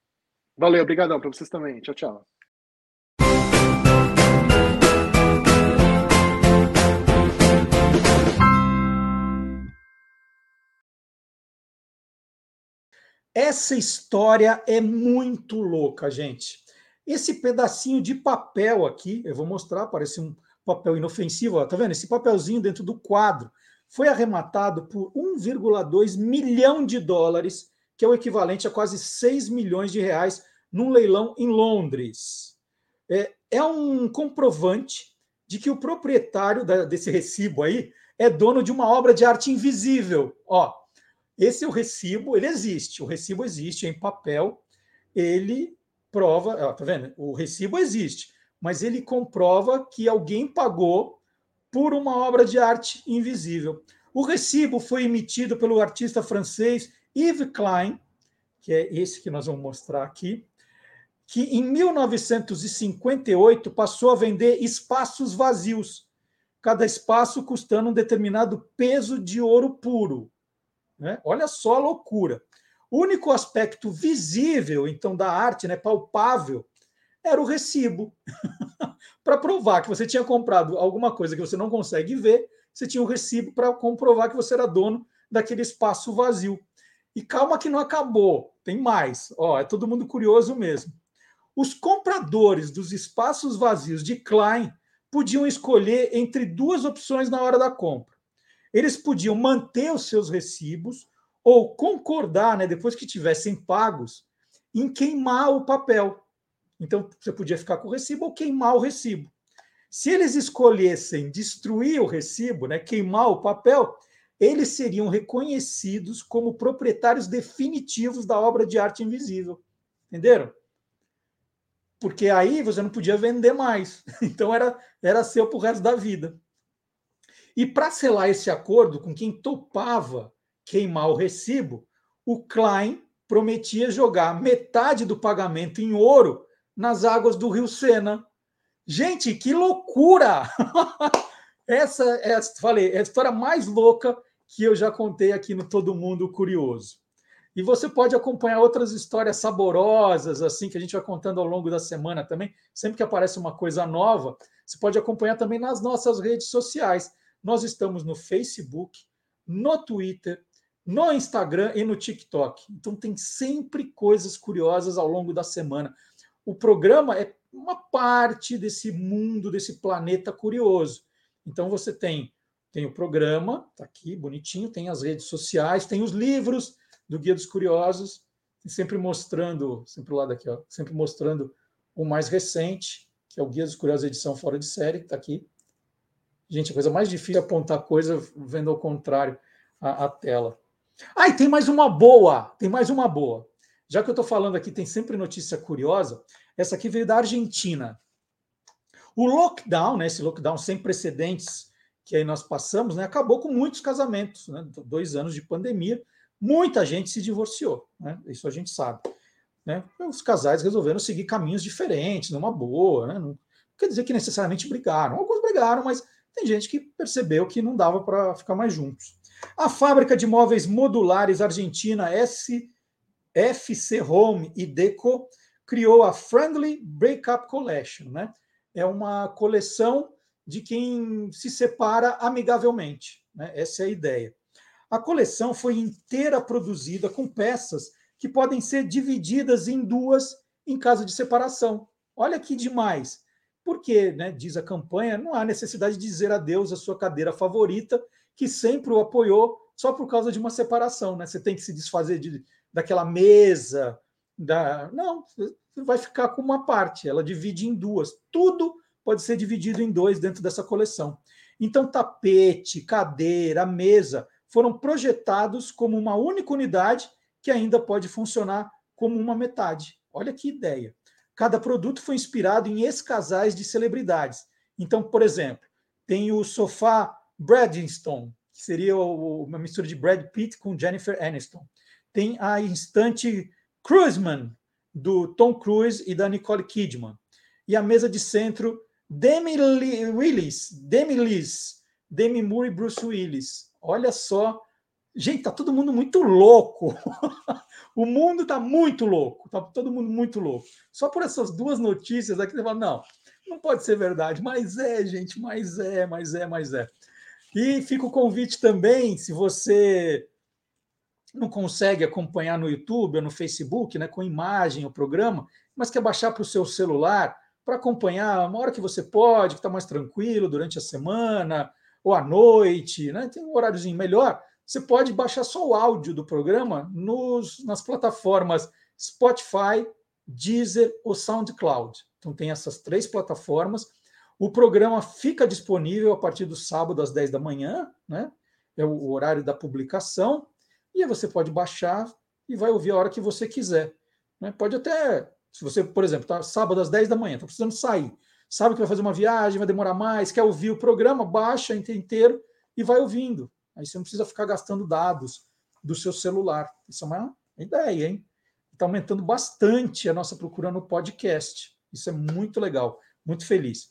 S5: Valeu, obrigadão para vocês também. Tchau, tchau.
S1: Essa história é muito louca, gente. Esse pedacinho de papel aqui, eu vou mostrar, parece um papel inofensivo, ó, tá vendo? Esse papelzinho dentro do quadro foi arrematado por 1,2 milhão de dólares, que é o equivalente a quase 6 milhões de reais num leilão em Londres. É, é um comprovante de que o proprietário da, desse recibo aí é dono de uma obra de arte invisível. Ó, esse é o recibo, ele existe, o recibo existe em papel, ele prova, ó, tá vendo? O recibo existe, mas ele comprova que alguém pagou por uma obra de arte invisível. O recibo foi emitido pelo artista francês Yves Klein, que é esse que nós vamos mostrar aqui, que em 1958 passou a vender espaços vazios, cada espaço custando um determinado peso de ouro puro. Né? Olha só a loucura. O único aspecto visível, então, da arte, né, palpável, era o recibo. para provar que você tinha comprado alguma coisa que você não consegue ver, você tinha um recibo para comprovar que você era dono daquele espaço vazio. E calma que não acabou, tem mais. Ó, é todo mundo curioso mesmo. Os compradores dos espaços vazios de Klein podiam escolher entre duas opções na hora da compra eles podiam manter os seus recibos ou concordar, né, depois que tivessem pagos, em queimar o papel. Então, você podia ficar com o recibo ou queimar o recibo. Se eles escolhessem destruir o recibo, né, queimar o papel, eles seriam reconhecidos como proprietários definitivos da obra de arte invisível. Entenderam? Porque aí você não podia vender mais. Então era, era seu para o resto da vida. E para selar esse acordo com quem topava queimar o recibo, o Klein prometia jogar metade do pagamento em ouro nas águas do Rio Sena. Gente, que loucura! Essa é, falei, é a história mais louca que eu já contei aqui no Todo Mundo Curioso. E você pode acompanhar outras histórias saborosas, assim, que a gente vai contando ao longo da semana também. Sempre que aparece uma coisa nova, você pode acompanhar também nas nossas redes sociais. Nós estamos no Facebook, no Twitter, no Instagram e no TikTok. Então tem sempre coisas curiosas ao longo da semana. O programa é uma parte desse mundo, desse planeta curioso. Então você tem tem o programa, tá aqui bonitinho, tem as redes sociais, tem os livros do Guia dos Curiosos, sempre mostrando, sempre lá daqui, ó, sempre mostrando o mais recente, que é o Guia dos Curiosos edição fora de série, que está aqui. Gente, a coisa mais difícil é apontar coisa vendo ao contrário a, a tela. Ah, e tem mais uma boa, tem mais uma boa. Já que eu estou falando aqui, tem sempre notícia curiosa. Essa aqui veio da Argentina. O lockdown, né, esse lockdown sem precedentes que aí nós passamos, né, acabou com muitos casamentos, né, dois anos de pandemia, muita gente se divorciou, né, isso a gente sabe. Né, os casais resolveram seguir caminhos diferentes, numa boa, né, não quer dizer que necessariamente brigaram, alguns brigaram, mas tem gente que percebeu que não dava para ficar mais juntos. A fábrica de móveis modulares argentina S, FC Home e Deco criou a Friendly Breakup Collection, né? É uma coleção de quem se separa amigavelmente, né? Essa é a ideia. A coleção foi inteira produzida com peças que podem ser divididas em duas em caso de separação. Olha que demais. Porque, né, diz a campanha, não há necessidade de dizer adeus à sua cadeira favorita que sempre o apoiou só por causa de uma separação, né? Você tem que se desfazer de, daquela mesa, da não, vai ficar com uma parte, ela divide em duas. Tudo pode ser dividido em dois dentro dessa coleção. Então, tapete, cadeira, mesa foram projetados como uma única unidade que ainda pode funcionar como uma metade. Olha que ideia. Cada produto foi inspirado em ex-casais de celebridades. Então, por exemplo, tem o sofá Bradstone, que seria uma mistura de Brad Pitt com Jennifer Aniston. Tem a instante Cruiseman, do Tom Cruise e da Nicole Kidman. E a mesa de centro, Demi Willis, Demi Liz, Demi Moore e Bruce Willis. Olha só. Gente, tá todo mundo muito louco. o mundo tá muito louco. Tá todo mundo muito louco. Só por essas duas notícias aqui, você fala, não, não pode ser verdade. Mas é, gente, mas é, mas é, mas é. E fica o convite também, se você não consegue acompanhar no YouTube ou no Facebook, né, com imagem o programa, mas quer baixar para o seu celular para acompanhar uma hora que você pode, que está mais tranquilo durante a semana ou à noite, né, tem um horáriozinho melhor, você pode baixar só o áudio do programa nos, nas plataformas Spotify, Deezer ou SoundCloud. Então tem essas três plataformas o programa fica disponível a partir do sábado às 10 da manhã, né? É o horário da publicação, e aí você pode baixar e vai ouvir a hora que você quiser. Né? Pode até, se você, por exemplo, tá sábado às 10 da manhã, está precisando sair, sabe que vai fazer uma viagem, vai demorar mais, quer ouvir o programa, baixa inteiro e vai ouvindo. Aí você não precisa ficar gastando dados do seu celular. Isso é uma ideia, hein? Está aumentando bastante a nossa procura no podcast. Isso é muito legal, muito feliz.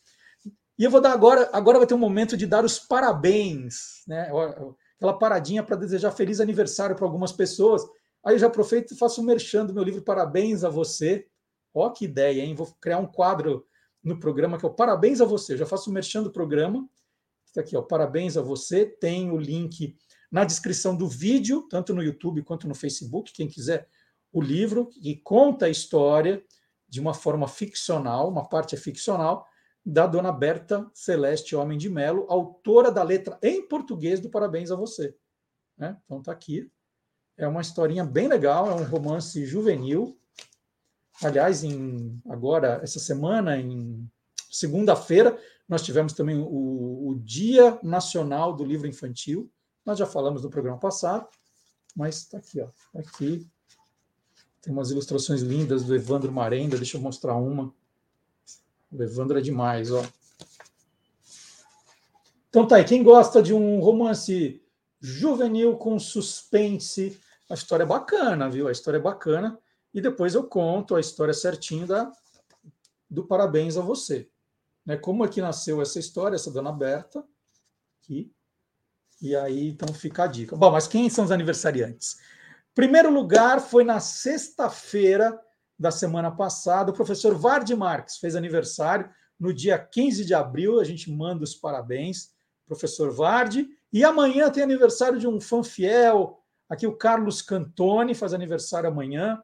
S1: E eu vou dar agora, agora vai ter um momento de dar os parabéns, né? Aquela paradinha para desejar feliz aniversário para algumas pessoas. Aí eu já aproveito e faço um merchan do meu livro Parabéns a Você. Ó, que ideia, hein? Vou criar um quadro no programa que é o Parabéns a Você. Eu já faço um merchan do programa. Está aqui, ó, Parabéns a Você. Tem o link na descrição do vídeo, tanto no YouTube quanto no Facebook. Quem quiser o livro, que conta a história de uma forma ficcional, uma parte é ficcional, da dona Berta Celeste Homem de Melo, autora da letra em português do Parabéns a Você. Né? Então está aqui. É uma historinha bem legal, é um romance juvenil. Aliás, em, agora, essa semana, em segunda-feira, nós tivemos também o, o Dia Nacional do Livro Infantil. Nós já falamos no programa passado, mas está aqui, ó. Tá aqui. Tem umas ilustrações lindas do Evandro Marenda, deixa eu mostrar uma o Evandro é demais, ó. Então tá aí, quem gosta de um romance juvenil com suspense, a história é bacana, viu? A história é bacana. E depois eu conto a história certinho da, do parabéns a você. né? Como é que nasceu essa história, essa dona Berta, aqui. E aí, então fica a dica. Bom, mas quem são os aniversariantes? Primeiro lugar foi na sexta-feira da semana passada, o professor Vard Marques fez aniversário no dia 15 de abril, a gente manda os parabéns, professor Vard. E amanhã tem aniversário de um fã fiel, aqui o Carlos Cantoni faz aniversário amanhã.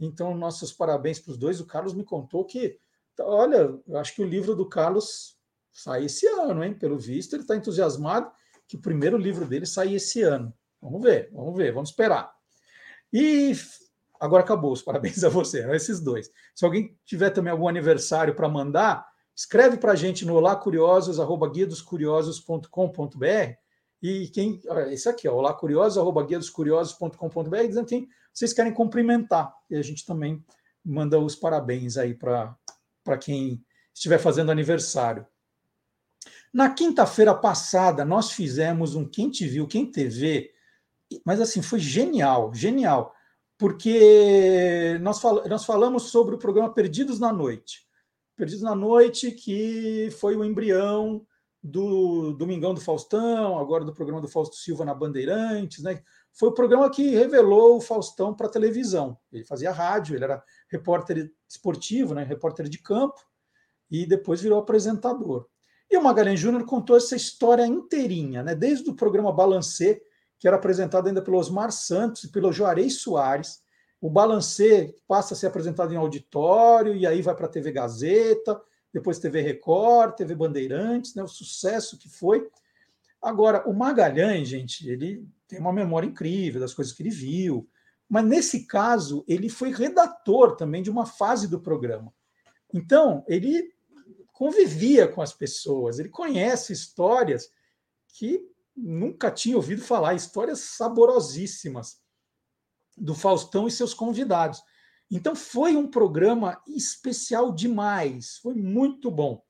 S1: Então, nossos parabéns para os dois. O Carlos me contou que, olha, eu acho que o livro do Carlos sai esse ano, hein? Pelo visto, ele está entusiasmado que o primeiro livro dele sai esse ano. Vamos ver, vamos ver, vamos esperar. E agora acabou os parabéns a você, esses dois. Se alguém tiver também algum aniversário para mandar, escreve para a gente no olacuriosos@guiadoscuriosos.com.br e quem. Esse aqui, ó, olacuriosos.guiadoscuriosos.com.br, dizendo quem vocês querem cumprimentar. E a gente também manda os parabéns aí para quem estiver fazendo aniversário. Na quinta-feira passada, nós fizemos um Quem Te Viu, Quem TV, mas assim, foi genial, genial, porque nós, fal nós falamos sobre o programa Perdidos na Noite. Perdidos na Noite, que foi o embrião do Domingão do Faustão, agora do programa do Fausto Silva na Bandeirantes, né? Foi o programa que revelou o Faustão para a televisão. Ele fazia rádio, ele era repórter esportivo, né? repórter de campo, e depois virou apresentador. E o Magalhães Júnior contou essa história inteirinha, né? desde o programa Balancê, que era apresentado ainda pelo Osmar Santos e pelo Juarez Soares. O Balancê passa a ser apresentado em auditório, e aí vai para a TV Gazeta, depois TV Record, TV Bandeirantes, né, o sucesso que foi. Agora, o Magalhães, gente, ele tem uma memória incrível das coisas que ele viu, mas nesse caso, ele foi redator também de uma fase do programa. Então, ele convivia com as pessoas, ele conhece histórias que nunca tinha ouvido falar, histórias saborosíssimas do Faustão e seus convidados. Então foi um programa especial demais, foi muito bom.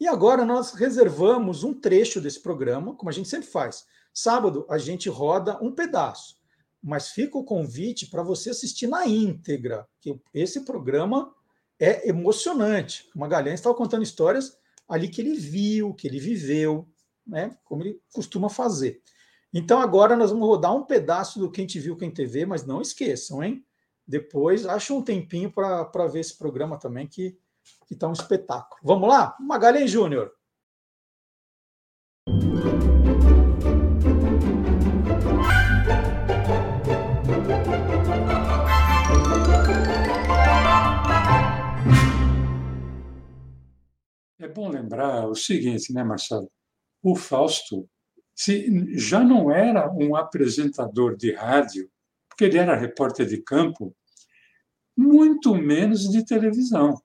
S1: E agora nós reservamos um trecho desse programa, como a gente sempre faz. Sábado a gente roda um pedaço, mas fica o convite para você assistir na íntegra, que esse programa é emocionante. O Magalhães estava contando histórias ali que ele viu, que ele viveu, né, como ele costuma fazer. Então agora nós vamos rodar um pedaço do Quem Te Viu, Quem TV, mas não esqueçam, hein? depois acha um tempinho para ver esse programa também, que está um espetáculo. Vamos lá? Magalhães Júnior.
S6: É bom lembrar o seguinte, né, Marcelo? O Fausto se já não era um apresentador de rádio, porque ele era repórter de campo, muito menos de televisão.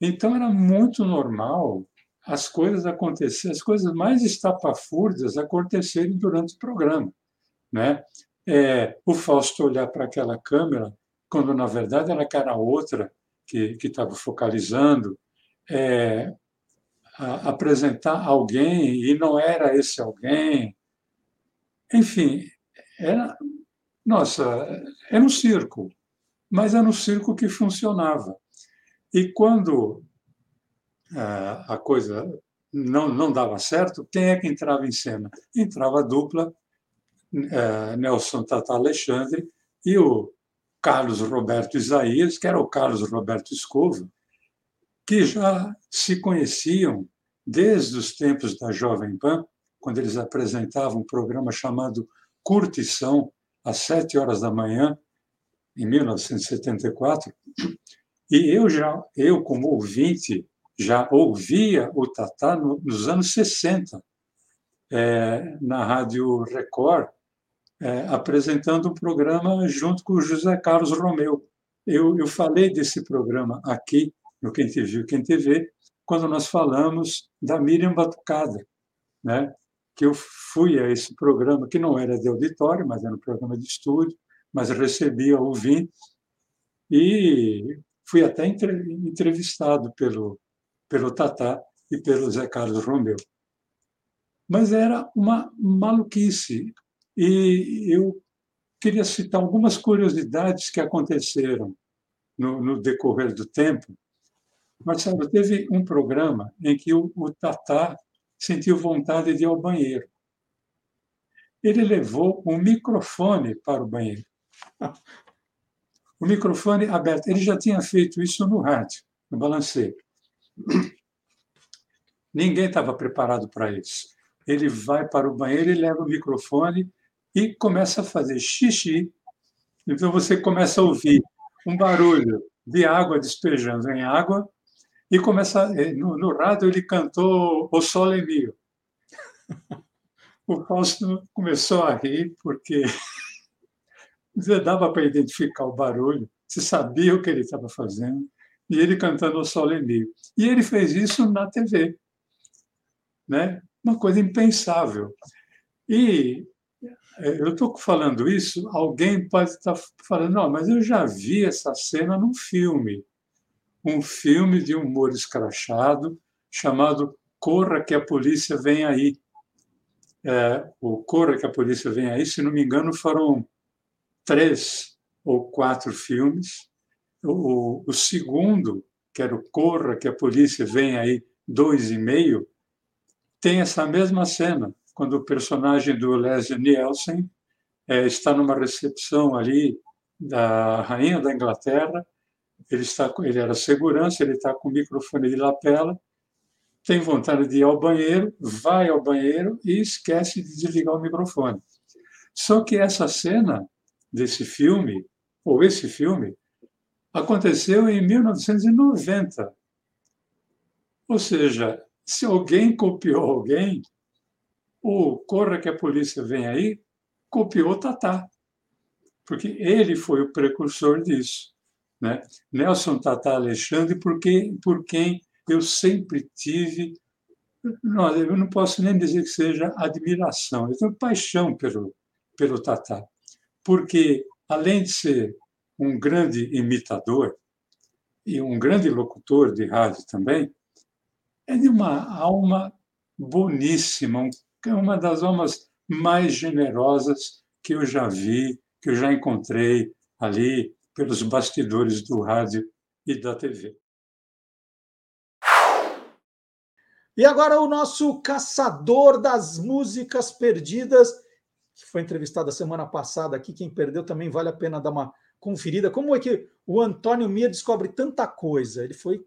S6: Então era muito normal as coisas acontecerem, as coisas mais estapafúrdias acontecerem durante o programa, né? É, o Fausto olhar para aquela câmera quando na verdade era cara outra que estava focalizando, é, apresentar alguém e não era esse alguém, enfim, era nossa, era um circo mas era um circo que funcionava. E quando ah, a coisa não, não dava certo, quem é que entrava em cena? Entrava a dupla eh, Nelson Tata Alexandre e o Carlos Roberto Isaías, que era o Carlos Roberto Escova, que já se conheciam desde os tempos da Jovem Pan, quando eles apresentavam um programa chamado Curtição, às sete horas da manhã, em 1974, e eu já, eu como ouvinte, já ouvia o Tatá nos anos 60, é, na Rádio Record, é, apresentando um programa junto com o José Carlos Romeu. Eu, eu falei desse programa aqui, no Quem Te Viu, Quem Te Vê, quando nós falamos da Miriam Batucada, né? que eu fui a esse programa, que não era de auditório, mas era um programa de estúdio, mas recebia ouvintes e fui até entrevistado pelo, pelo Tatá e pelo Zé Carlos Romeu. Mas era uma maluquice. E eu queria citar algumas curiosidades que aconteceram no, no decorrer do tempo. Marcelo, teve um programa em que o, o Tatá sentiu vontade de ir ao banheiro. Ele levou um microfone para o banheiro. O microfone aberto. Ele já tinha feito isso no rádio, no balanceiro. Ninguém estava preparado para isso. Ele vai para o banheiro e leva o microfone e começa a fazer xixi. Então você começa a ouvir um barulho de água despejando em água e começa eh, no, no rádio ele cantou O Sol é Mio. O Fausto começou a rir porque dava para identificar o barulho, você sabia o que ele estava fazendo, e ele cantando O Sol é Mio. E ele fez isso na TV, né? Uma coisa impensável. E eh, eu estou falando isso, alguém pode estar tá falando, não, mas eu já vi essa cena num filme um filme de humor escrachado chamado Corra que a Polícia Vem Aí. É, o Corra que a Polícia Vem Aí, se não me engano, foram três ou quatro filmes. O, o segundo, que era o Corra que a Polícia Vem Aí, dois e meio, tem essa mesma cena, quando o personagem do Leslie Nielsen é, está numa recepção ali da rainha da Inglaterra ele, está, ele era segurança, ele está com o microfone de lapela, tem vontade de ir ao banheiro, vai ao banheiro e esquece de desligar o microfone. Só que essa cena desse filme, ou esse filme, aconteceu em 1990. Ou seja, se alguém copiou alguém, o Corra que a polícia vem aí, copiou Tatá. Porque ele foi o precursor disso. Né? Nelson Tata Alexandre, porque, por quem eu sempre tive, não, eu não posso nem dizer que seja admiração, eu tenho paixão pelo, pelo Tata, porque além de ser um grande imitador e um grande locutor de rádio também, é de uma alma boníssima, é uma das almas mais generosas que eu já vi, que eu já encontrei ali pelos bastidores do rádio e da TV.
S1: E agora o nosso caçador das músicas perdidas, que foi entrevistado a semana passada aqui. Quem perdeu também vale a pena dar uma conferida. Como é que o Antônio Mia descobre tanta coisa? Ele foi,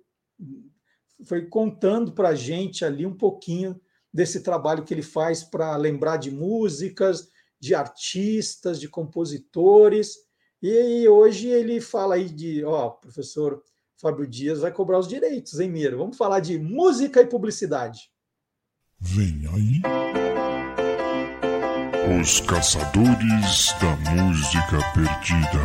S1: foi contando para a gente ali um pouquinho desse trabalho que ele faz para lembrar de músicas, de artistas, de compositores. E hoje ele fala aí de, ó, professor Fábio Dias vai cobrar os direitos, hein, Miro? Vamos falar de música e publicidade.
S7: Vem aí. Os Caçadores da Música Perdida.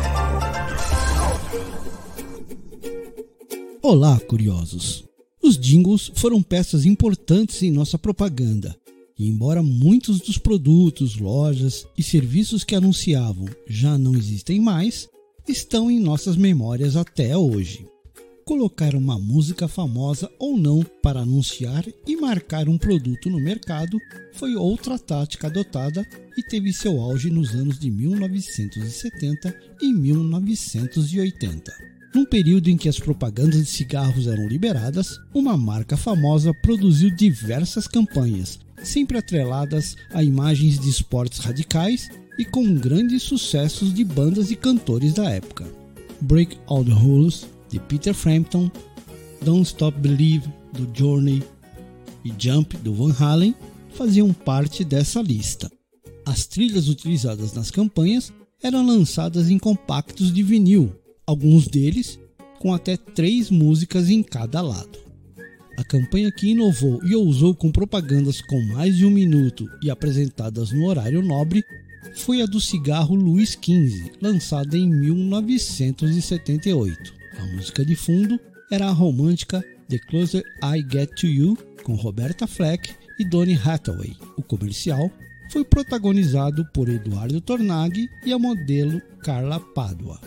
S8: Olá, curiosos. Os jingles foram peças importantes em nossa propaganda e embora muitos dos produtos, lojas e serviços que anunciavam já não existem mais, estão em nossas memórias até hoje. Colocar uma música famosa ou não para anunciar e marcar um produto no mercado foi outra tática adotada e teve seu auge nos anos de 1970 e 1980. Num período em que as propagandas de cigarros eram liberadas, uma marca famosa produziu diversas campanhas sempre atreladas a imagens de esportes radicais e com grandes sucessos de bandas e cantores da época. Break All the Rules, de Peter Frampton, Don't Stop Believe, do Journey e Jump, do Van Halen, faziam parte dessa lista. As trilhas utilizadas nas campanhas eram lançadas em compactos de vinil, alguns deles com até três músicas em cada lado. A campanha que inovou e ousou com propagandas com mais de um minuto e apresentadas no horário nobre foi a do cigarro Luiz XV, lançada em 1978. A música de fundo era a romântica The Closer I Get to You, com Roberta Fleck e Donny Hathaway. O comercial foi protagonizado por Eduardo Tornaghi e a modelo Carla Padua.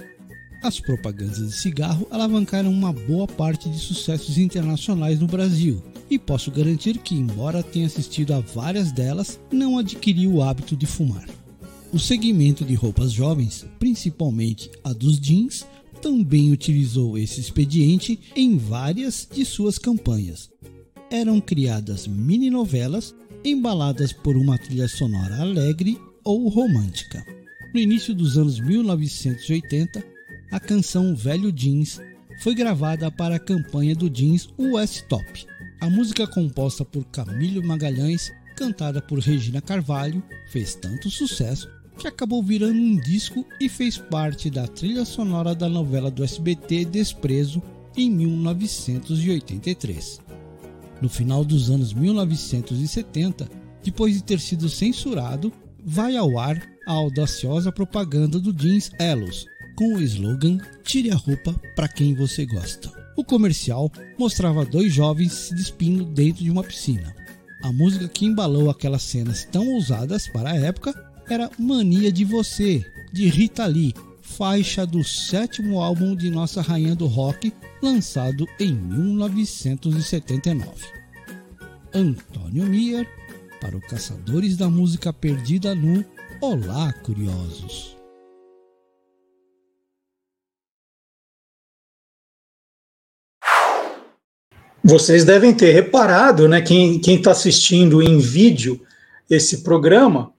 S8: As propagandas de cigarro alavancaram uma boa parte de sucessos internacionais no Brasil, e posso garantir que, embora tenha assistido a várias delas, não adquiri o hábito de fumar. O segmento de roupas jovens, principalmente a dos jeans, também utilizou esse expediente em várias de suas campanhas. Eram criadas mini-novelas embaladas por uma trilha sonora alegre ou romântica. No início dos anos 1980, a canção Velho Jeans foi gravada para a campanha do jeans US Top. A música composta por Camilo Magalhães, cantada por Regina Carvalho, fez tanto sucesso que acabou virando um disco e fez parte da trilha sonora da novela do SBT Desprezo em 1983. No final dos anos 1970, depois de ter sido censurado, vai ao ar a audaciosa propaganda do jeans Elos, com o slogan Tire a roupa para quem você gosta. O comercial mostrava dois jovens se despindo dentro de uma piscina. A música que embalou aquelas cenas tão ousadas para a época era Mania de Você, de Rita Lee, faixa do sétimo álbum de nossa rainha do rock, lançado em 1979. Antônio Mier, para o Caçadores da Música Perdida no Olá Curiosos.
S1: Vocês devem ter reparado, né, quem está assistindo em vídeo esse programa,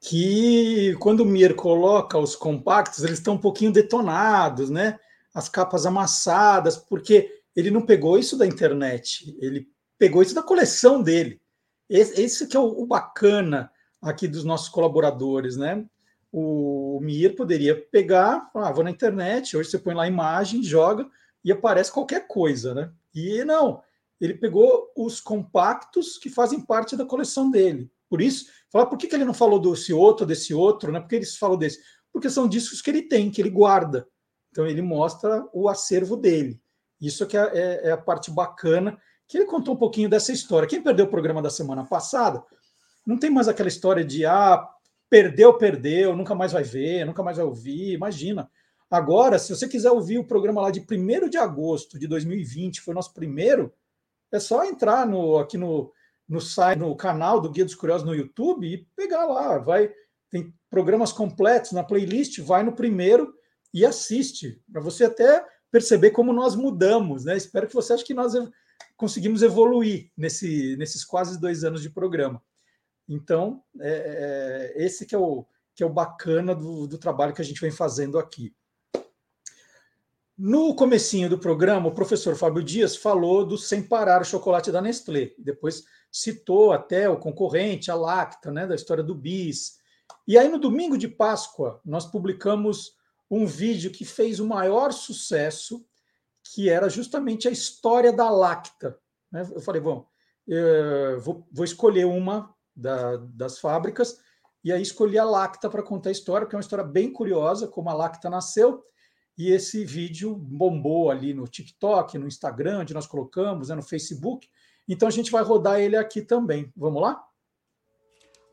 S1: que quando o Mir coloca os compactos, eles estão um pouquinho detonados, né? As capas amassadas, porque ele não pegou isso da internet, ele pegou isso da coleção dele. Esse, esse que é o, o bacana aqui dos nossos colaboradores, né? O, o Mir poderia pegar, ah, vou na internet, hoje você põe lá a imagem, joga e aparece qualquer coisa, né? E não, ele pegou os compactos que fazem parte da coleção dele. Por isso, falar por que, que ele não falou desse outro, desse outro, né? Por que ele falou desse? Porque são discos que ele tem, que ele guarda. Então ele mostra o acervo dele. Isso que é, é, é a parte bacana, que ele contou um pouquinho dessa história. Quem perdeu o programa da semana passada, não tem mais aquela história de ah, perdeu, perdeu, nunca mais vai ver, nunca mais vai ouvir. Imagina. Agora, se você quiser ouvir o programa lá de 1 de agosto de 2020, foi o nosso primeiro, é só entrar no, aqui no, no site, no canal do Guia dos Curiosos no YouTube e pegar lá. Vai, tem programas completos na playlist, vai no primeiro e assiste, para você até perceber como nós mudamos, né? Espero que você ache que nós conseguimos evoluir nesse, nesses quase dois anos de programa. Então, é, é, esse que é o, que é o bacana do, do trabalho que a gente vem fazendo aqui. No comecinho do programa, o professor Fábio Dias falou do Sem Parar o Chocolate da Nestlé. Depois citou até o concorrente, a Lacta, né, da história do bis. E aí, no domingo de Páscoa, nós publicamos um vídeo que fez o maior sucesso, que era justamente a história da Lacta. Né? Eu falei, bom, eu vou, vou escolher uma da, das fábricas, e aí escolhi a Lacta para contar a história, porque é uma história bem curiosa, como a Lacta nasceu, e esse vídeo bombou ali no TikTok, no Instagram, onde nós colocamos, né, no Facebook, então a gente vai rodar ele aqui também. Vamos lá?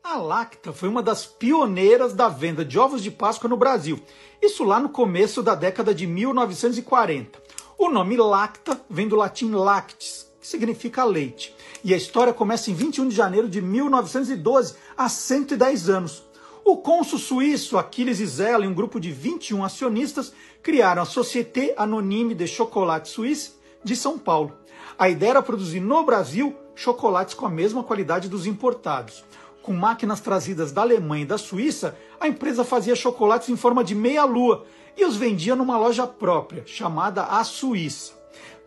S1: A Lacta foi uma das pioneiras da venda de ovos de Páscoa no Brasil. Isso lá no começo da década de 1940. O nome Lacta vem do latim lactis, que significa leite. E a história começa em 21 de janeiro de 1912, há 110 anos. O cônsul suíço Aquiles Isela e um grupo de 21 acionistas criaram a Société Anonyme de Chocolat Suisse de São Paulo. A ideia era produzir no Brasil chocolates com a mesma qualidade dos importados. Com máquinas trazidas da Alemanha e da Suíça, a empresa fazia chocolates em forma de meia-lua e os vendia numa loja própria, chamada A Suíça.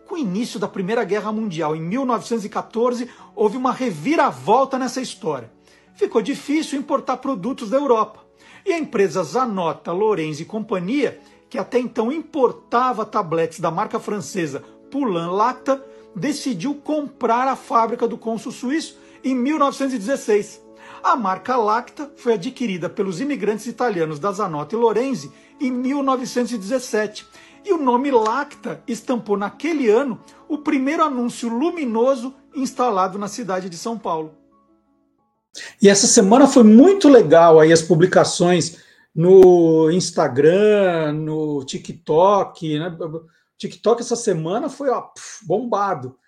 S1: Com o início da Primeira Guerra Mundial, em 1914, houve uma reviravolta nessa história. Ficou difícil importar produtos da Europa. E a empresa Zanota, Lorenz e Companhia, que até então importava tabletes da marca francesa Poulain Lacta, decidiu comprar a fábrica do cônsul suíço em 1916. A marca Lacta foi adquirida pelos imigrantes italianos da Zanotti e Lorenzi em 1917. E o nome Lacta estampou naquele ano o primeiro anúncio luminoso instalado na cidade de São Paulo. E essa semana foi muito legal aí as publicações no Instagram, no TikTok, né? TikTok essa semana foi ó, bombado.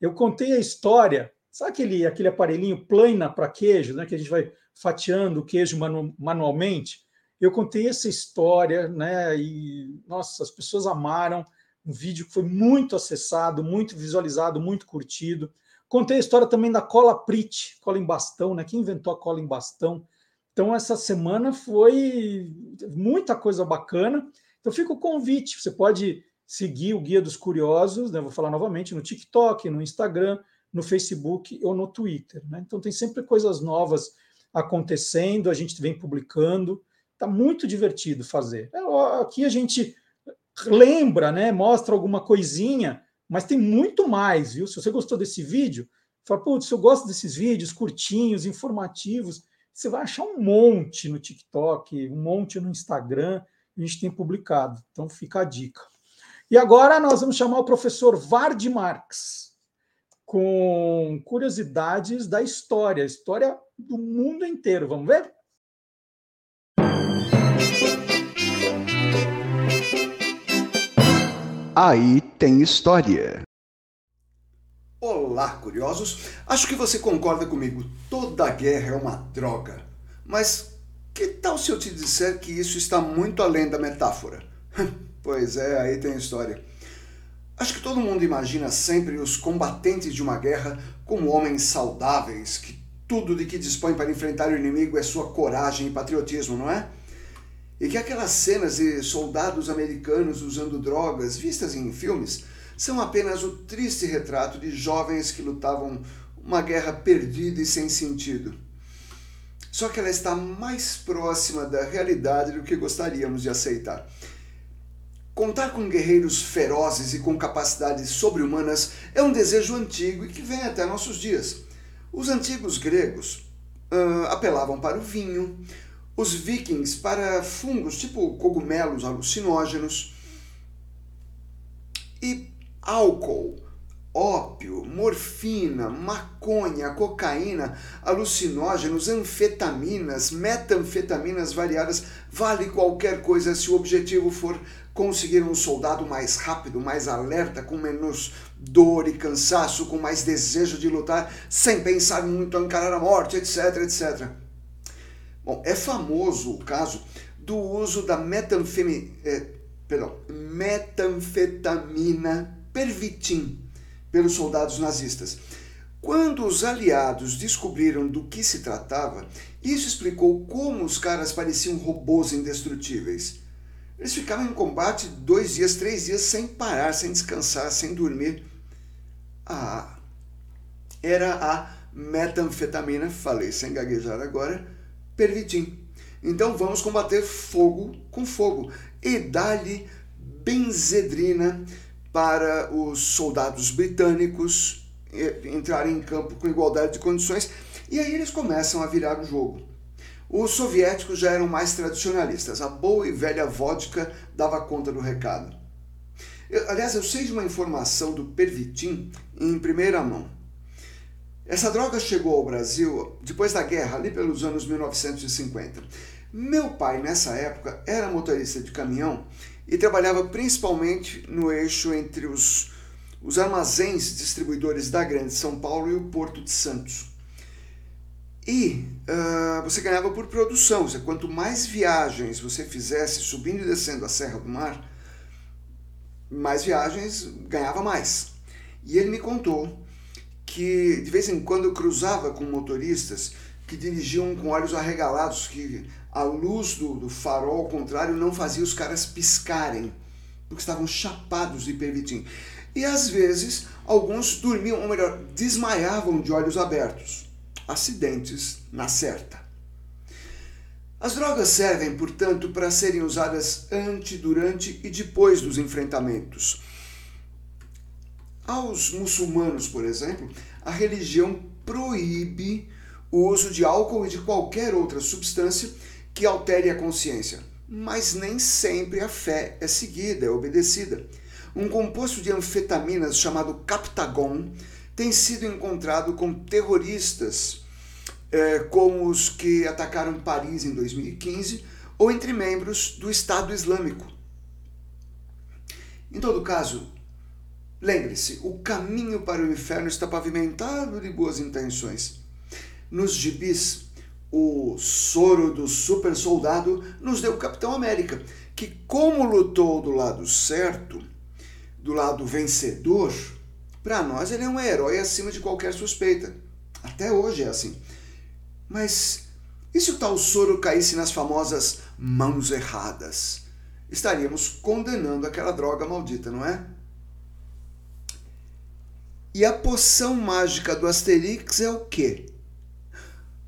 S1: Eu contei a história, sabe aquele, aquele aparelhinho plana para queijo, né, que a gente vai fatiando o queijo manu manualmente? Eu contei essa história, né? E nossa, as pessoas amaram. Um vídeo que foi muito acessado, muito visualizado, muito curtido. Contei a história também da cola Prit, cola em bastão, né? Quem inventou a cola em bastão? Então, essa semana foi muita coisa bacana. Então, fica o convite. Você pode seguir o Guia dos Curiosos, né? vou falar novamente, no TikTok, no Instagram, no Facebook ou no Twitter. Né? Então, tem sempre coisas novas acontecendo, a gente vem publicando. Está muito divertido fazer. É, aqui a gente lembra, né? mostra alguma coisinha, mas tem muito mais, viu? Se você gostou desse vídeo, fala, putz, eu gosto desses vídeos curtinhos, informativos, você vai achar um monte no TikTok, um monte no Instagram, a gente tem publicado. Então fica a dica. E agora nós vamos chamar o professor Vard Marx com curiosidades da história, história do mundo inteiro. Vamos ver?
S9: Aí tem história.
S10: Olá, curiosos. Acho que você concorda comigo. Toda guerra é uma droga. Mas que tal se eu te disser que isso está muito além da metáfora? pois é, aí tem história. Acho que todo mundo imagina sempre os combatentes de uma guerra como homens saudáveis, que tudo de que dispõe para enfrentar o inimigo é sua coragem e patriotismo, não é? E que aquelas cenas de soldados americanos usando drogas vistas em filmes são apenas o triste retrato de jovens que lutavam uma guerra perdida e sem sentido. Só que ela está mais próxima da realidade do que gostaríamos de aceitar. Contar com guerreiros ferozes e com capacidades sobre-humanas é um desejo antigo e que vem até nossos dias. Os antigos gregos uh, apelavam para o vinho, os vikings para fungos tipo cogumelos alucinógenos e álcool, ópio, morfina, maconha, cocaína, alucinógenos, anfetaminas, metanfetaminas variadas, vale qualquer coisa se o objetivo for conseguir um soldado mais rápido, mais alerta, com menos dor e cansaço, com mais desejo de lutar, sem pensar muito em encarar a morte, etc, etc. Bom, é famoso o caso do uso da metanfemi, é, perdão, metanfetamina pervitin pelos soldados nazistas. Quando os aliados descobriram do que se tratava, isso explicou como os caras pareciam robôs indestrutíveis. Eles ficavam em combate dois dias, três dias sem parar, sem descansar, sem dormir. Ah, era a metanfetamina, falei sem gaguejar agora, pervitim. Então vamos combater fogo com fogo e dar-lhe benzedrina para os soldados britânicos entrarem em campo com igualdade de condições. E aí eles começam a virar o jogo. Os soviéticos já eram mais tradicionalistas. A boa e velha vodka dava conta do recado. Eu, aliás, eu sei de uma informação do Pervitin em primeira mão. Essa droga chegou ao Brasil depois da guerra, ali pelos anos 1950. Meu pai, nessa época, era motorista de caminhão e trabalhava principalmente no eixo entre os, os armazéns distribuidores da Grande São Paulo e o Porto de Santos. E uh, você ganhava por produção, seja, quanto mais viagens você fizesse subindo e descendo a Serra do Mar, mais viagens ganhava mais. E ele me contou que de vez em quando eu cruzava com motoristas que dirigiam com olhos arregalados, que a luz do, do farol ao contrário não fazia os caras piscarem, porque estavam chapados de pervitin. E às vezes alguns dormiam, ou melhor, desmaiavam de olhos abertos. Acidentes na certa. As drogas servem, portanto, para serem usadas antes, durante e depois dos enfrentamentos. Aos muçulmanos, por exemplo, a religião proíbe o uso de álcool e de qualquer outra substância que altere a consciência. Mas nem sempre a fé é seguida, é obedecida. Um composto de anfetaminas chamado Captagon tem sido encontrado com terroristas eh, como os que atacaram Paris em 2015 ou entre membros do Estado Islâmico. Em todo caso, Lembre-se, o caminho para o inferno está pavimentado de boas intenções. Nos gibis, O soro do super soldado nos deu o Capitão América, que, como lutou do lado certo, do lado vencedor, para nós ele é um herói acima de qualquer suspeita. Até hoje é assim. Mas e se o tal soro caísse nas famosas mãos erradas? Estaríamos condenando aquela droga maldita, não é? E a poção mágica do Asterix é o quê?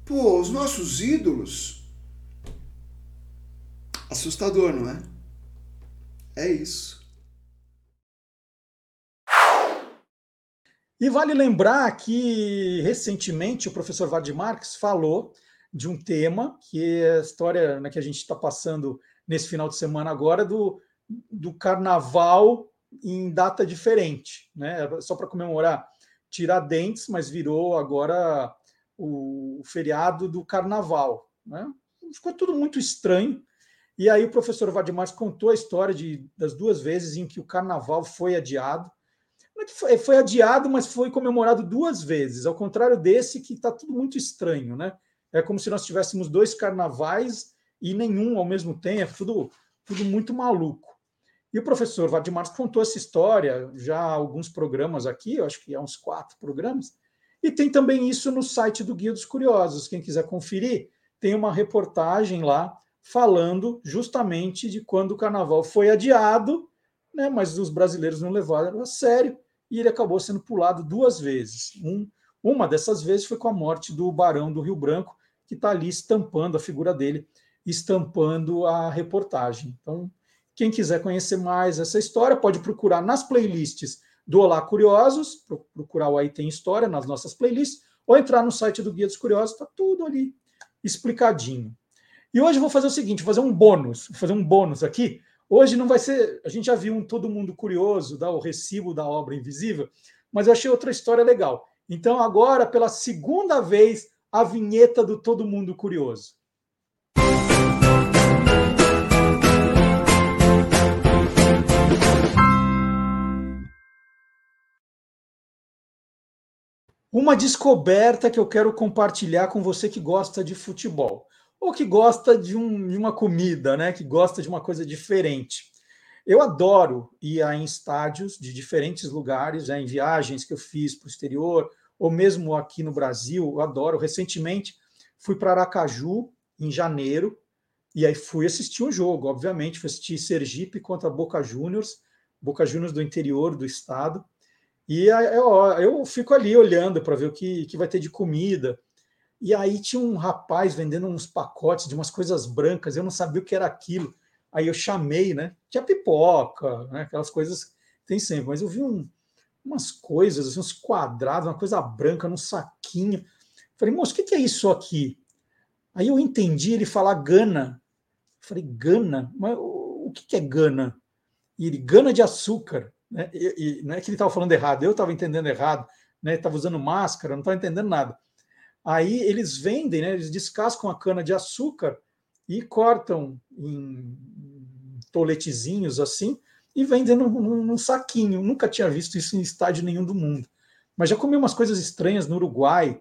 S10: Pô, os nossos ídolos. Assustador, não é? É isso.
S1: E vale lembrar que recentemente o professor Vard Marx falou de um tema que é a história né, que a gente está passando nesse final de semana agora do, do carnaval em data diferente, né? Só para comemorar Tiradentes, mas virou agora o, feriado do carnaval. Né? Ficou tudo muito estranho. E aí o professor Vadimar contou a história de, das duas vezes em que o carnaval foi adiado. É foi, foi adiado, mas foi comemorado duas vezes, ao contrário desse que está tudo muito estranho. Né? É como se nós tivéssemos dois carnavais e nenhum ao mesmo tempo, é tudo, tudo muito maluco. E o professor Vadimar contou essa história já há alguns programas aqui, eu acho que há uns quatro programas, e tem também isso no site do Guia dos Curiosos. Quem quiser conferir, tem uma reportagem lá falando justamente de quando o carnaval foi adiado, né, mas os brasileiros não levaram a sério e ele acabou sendo pulado duas vezes. Um, uma dessas vezes foi com a morte do Barão do Rio Branco, que está ali estampando a figura dele, estampando a reportagem. Então, quem quiser conhecer mais essa história, pode procurar nas playlists do Olá Curiosos, procurar o Aí Tem História nas nossas playlists, ou entrar no site do Guia dos Curiosos, está tudo ali explicadinho. E hoje eu vou fazer o seguinte, vou fazer um bônus, vou fazer um bônus aqui. Hoje não vai ser, a gente já viu um todo mundo curioso, dá o recibo da obra invisível, mas eu achei outra história legal. Então agora, pela segunda vez, a vinheta do todo mundo curioso. Uma descoberta que eu quero compartilhar com você que gosta de futebol ou que gosta de, um, de uma comida, né? Que gosta de uma coisa diferente. Eu adoro ir em estádios de diferentes lugares, né, em viagens que eu fiz para o exterior, ou mesmo aqui no Brasil, eu adoro. Recentemente fui para Aracaju, em janeiro, e aí fui assistir um jogo, obviamente, fui assistir Sergipe contra Boca Juniors, Boca Juniors do interior do estado. E eu, eu fico ali olhando para ver o que, que vai ter de comida. E aí tinha um rapaz vendendo uns pacotes de umas coisas brancas, eu não sabia o que era aquilo. Aí eu chamei, né? Tinha pipoca, né? aquelas coisas tem sempre, mas eu vi um, umas coisas, assim, uns quadrados, uma coisa branca num saquinho. Falei, moço, o que, que é isso aqui? Aí eu entendi ele falar Gana. Falei, Gana? Mas o, o que, que é Gana? E ele, Gana de açúcar. Né? E, e, não é que ele estava falando errado, eu estava entendendo errado, né? estava usando máscara, não estava entendendo nada. Aí eles vendem, né? eles descascam a cana de açúcar e cortam em toletezinhos assim e vendem num, num, saquinho. Nunca tinha visto isso em estádio nenhum do mundo. Mas já comi umas coisas estranhas no Uruguai,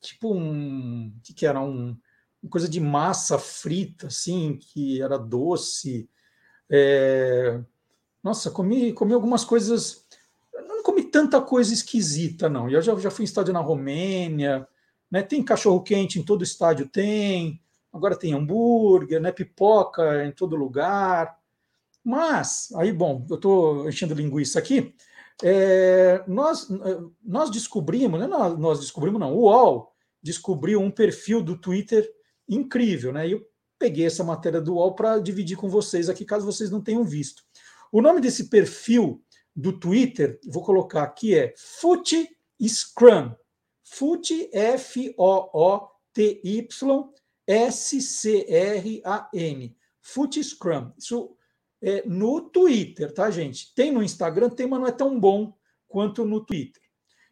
S1: tipo um. Que, que era? Um, uma coisa de massa frita, assim, que era doce. É, nossa, comi, comi algumas coisas. Não comi tanta coisa esquisita, não. Eu já, já fui em estádio na Romênia, né? Tem cachorro quente em todo estádio, tem. Agora tem hambúrguer, né? Pipoca em todo lugar. Mas, aí, bom, eu estou enchendo linguiça aqui. É, nós, nós descobrimos, né? Nós, nós descobrimos, não, o UOL descobriu um perfil do Twitter incrível, né? E eu peguei essa matéria do UOL para dividir com vocês aqui, caso vocês não tenham visto. O nome desse perfil do Twitter, vou colocar aqui, é Foot Scrum. Foot, F-O-O-T-Y, S-C-R-A-M. Foot Scrum. Isso é no Twitter, tá, gente? Tem no Instagram, tem, mas não é tão bom quanto no Twitter.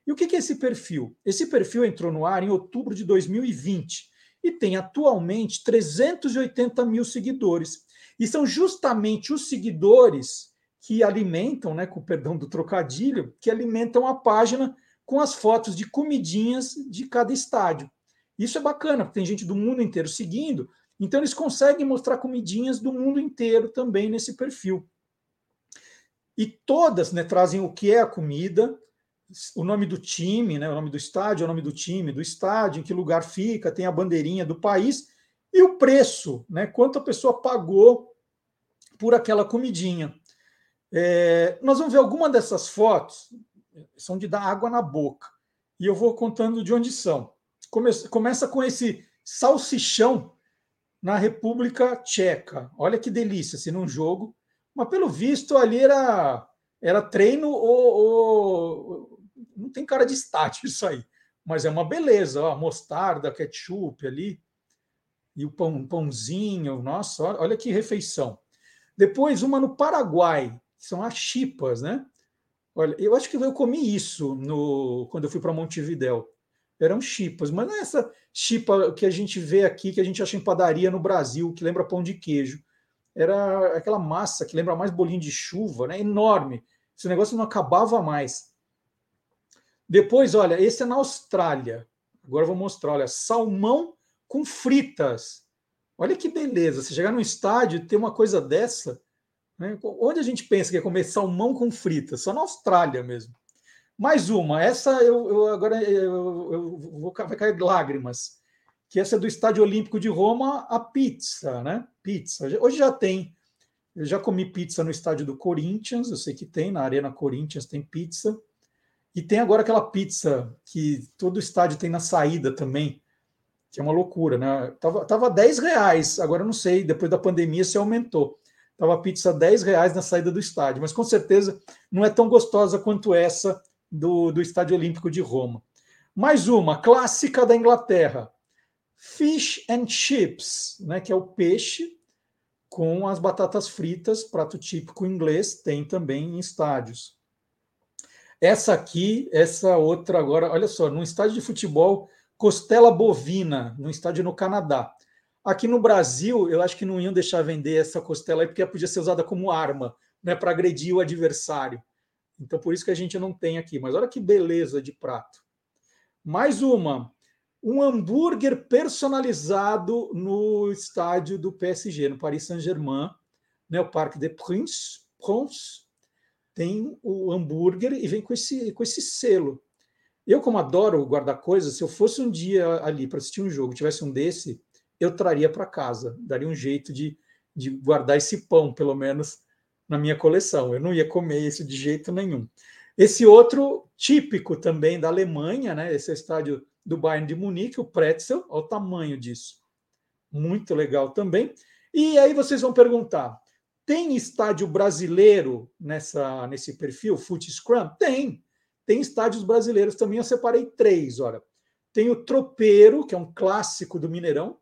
S1: E o que é esse perfil? Esse perfil entrou no ar em outubro de 2020 e tem atualmente 380 mil seguidores. E são justamente os seguidores que alimentam, né, com o perdão do trocadilho, que alimentam a página com as fotos de comidinhas de cada estádio. Isso é bacana, porque tem gente do mundo inteiro seguindo, então eles conseguem mostrar comidinhas do mundo inteiro também nesse perfil. E todas né, trazem o que é a comida, o nome do time, né, o nome do estádio, o nome do time, do estádio, em que lugar fica, tem a bandeirinha do país e o preço, né, quanto a pessoa pagou por aquela comidinha. É, nós vamos ver alguma dessas fotos, são de dar água na boca. E eu vou contando de onde são. Começa, começa com esse salsichão na República Tcheca. Olha que delícia, assim, num jogo. Mas pelo visto ali era, era treino ou, ou, Não tem cara de estático isso aí. Mas é uma beleza, ó, mostarda, ketchup ali. E o pão, pãozinho, nossa, olha que refeição. Depois, uma no Paraguai, são as chipas, né? Olha, eu acho que eu comi isso no quando eu fui para Montevidéu. Eram chipas, mas não é essa chipa que a gente vê aqui, que a gente acha em padaria no Brasil, que lembra pão de queijo. Era aquela massa que lembra mais bolinho de chuva, né? Enorme. Esse negócio não acabava mais. Depois, olha, esse é na Austrália. Agora eu vou mostrar, olha, salmão com fritas. Olha que beleza. Você chegar num estádio e ter uma coisa dessa, né? Onde a gente pensa que é comer salmão com frita? Só na Austrália mesmo. Mais uma, essa eu, eu agora eu, eu, vou vai cair lágrimas. Que essa é do Estádio Olímpico de Roma, a pizza, né? Pizza. Hoje já tem. Eu já comi pizza no estádio do Corinthians, eu sei que tem, na Arena Corinthians tem pizza. E tem agora aquela pizza que todo estádio tem na saída também, que é uma loucura, né? Tava, tava 10 reais, agora não sei, depois da pandemia se aumentou. Estava a pizza 10 reais na saída do estádio, mas com certeza não é tão gostosa quanto essa do, do Estádio Olímpico de Roma. Mais uma, clássica da Inglaterra. Fish and chips, né, que é o peixe com as batatas fritas, prato típico inglês, tem também em estádios. Essa aqui, essa outra agora, olha só, num estádio de futebol, costela bovina, num estádio no Canadá. Aqui no Brasil, eu acho que não iam deixar vender essa costela aí, porque podia ser usada como arma, né, para agredir o adversário. Então, por isso que a gente não tem aqui. Mas olha que beleza de prato. Mais uma. Um hambúrguer personalizado no estádio do PSG, no Paris Saint-Germain, né, o Parque des Princes, Princes, tem o hambúrguer e vem com esse, com esse selo. Eu, como adoro guardar coisas, se eu fosse um dia ali para assistir um jogo, tivesse um desse, eu traria para casa, daria um jeito de, de guardar esse pão, pelo menos na minha coleção. Eu não ia comer isso de jeito nenhum. Esse outro típico também da Alemanha, né? Esse é o estádio do Bayern de Munique, o Pretzel, olha o tamanho disso. Muito legal também. E aí vocês vão perguntar: tem estádio brasileiro nessa nesse perfil, Foot Scrum? Tem. Tem estádios brasileiros também, eu separei três, olha. Tem o Tropeiro, que é um clássico do Mineirão,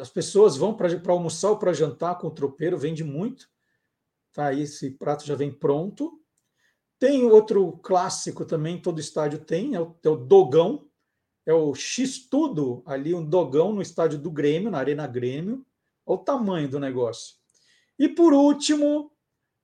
S1: as pessoas vão para almoçar ou para jantar com o tropeiro, vende muito. Tá esse prato já vem pronto. Tem outro clássico também, todo estádio tem, é o, é o dogão, é o X-Tudo, ali um dogão no estádio do Grêmio, na Arena Grêmio. Olha o tamanho do negócio. E por último,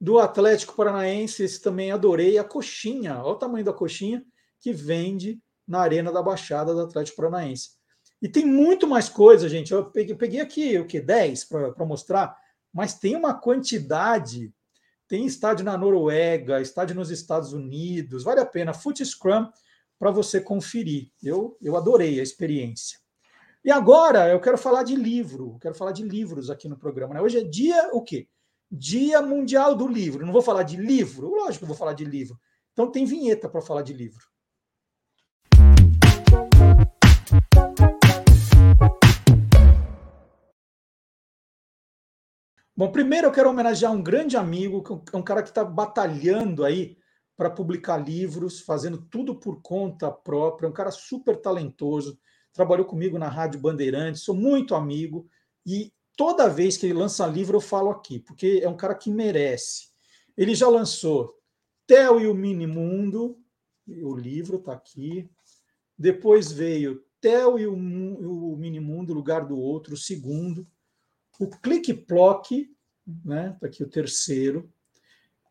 S1: do Atlético Paranaense, esse também adorei, a coxinha. Olha o tamanho da coxinha que vende na Arena da Baixada do Atlético Paranaense. E tem muito mais coisa, gente. Eu peguei, peguei aqui o que 10 para mostrar, mas tem uma quantidade. Tem estádio na Noruega, estádio nos Estados Unidos, vale a pena. Foot Scrum para você conferir. Eu, eu adorei a experiência. E agora eu quero falar de livro, quero falar de livros aqui no programa. Né? Hoje é dia o quê? Dia Mundial do Livro. Não vou falar de livro? Lógico que eu vou falar de livro. Então tem vinheta para falar de livro. Bom, primeiro eu quero homenagear um grande amigo, que é um cara que está batalhando aí para publicar livros, fazendo tudo por conta própria, um cara super talentoso, trabalhou comigo na Rádio Bandeirantes, sou muito amigo e toda vez que ele lança livro eu falo aqui, porque é um cara que merece. Ele já lançou Theo e o Mini Mundo, o livro está aqui. Depois veio Theo e o, o Mini Mundo, Lugar do Outro, o segundo. O Clique Plock, né? Tá aqui o terceiro.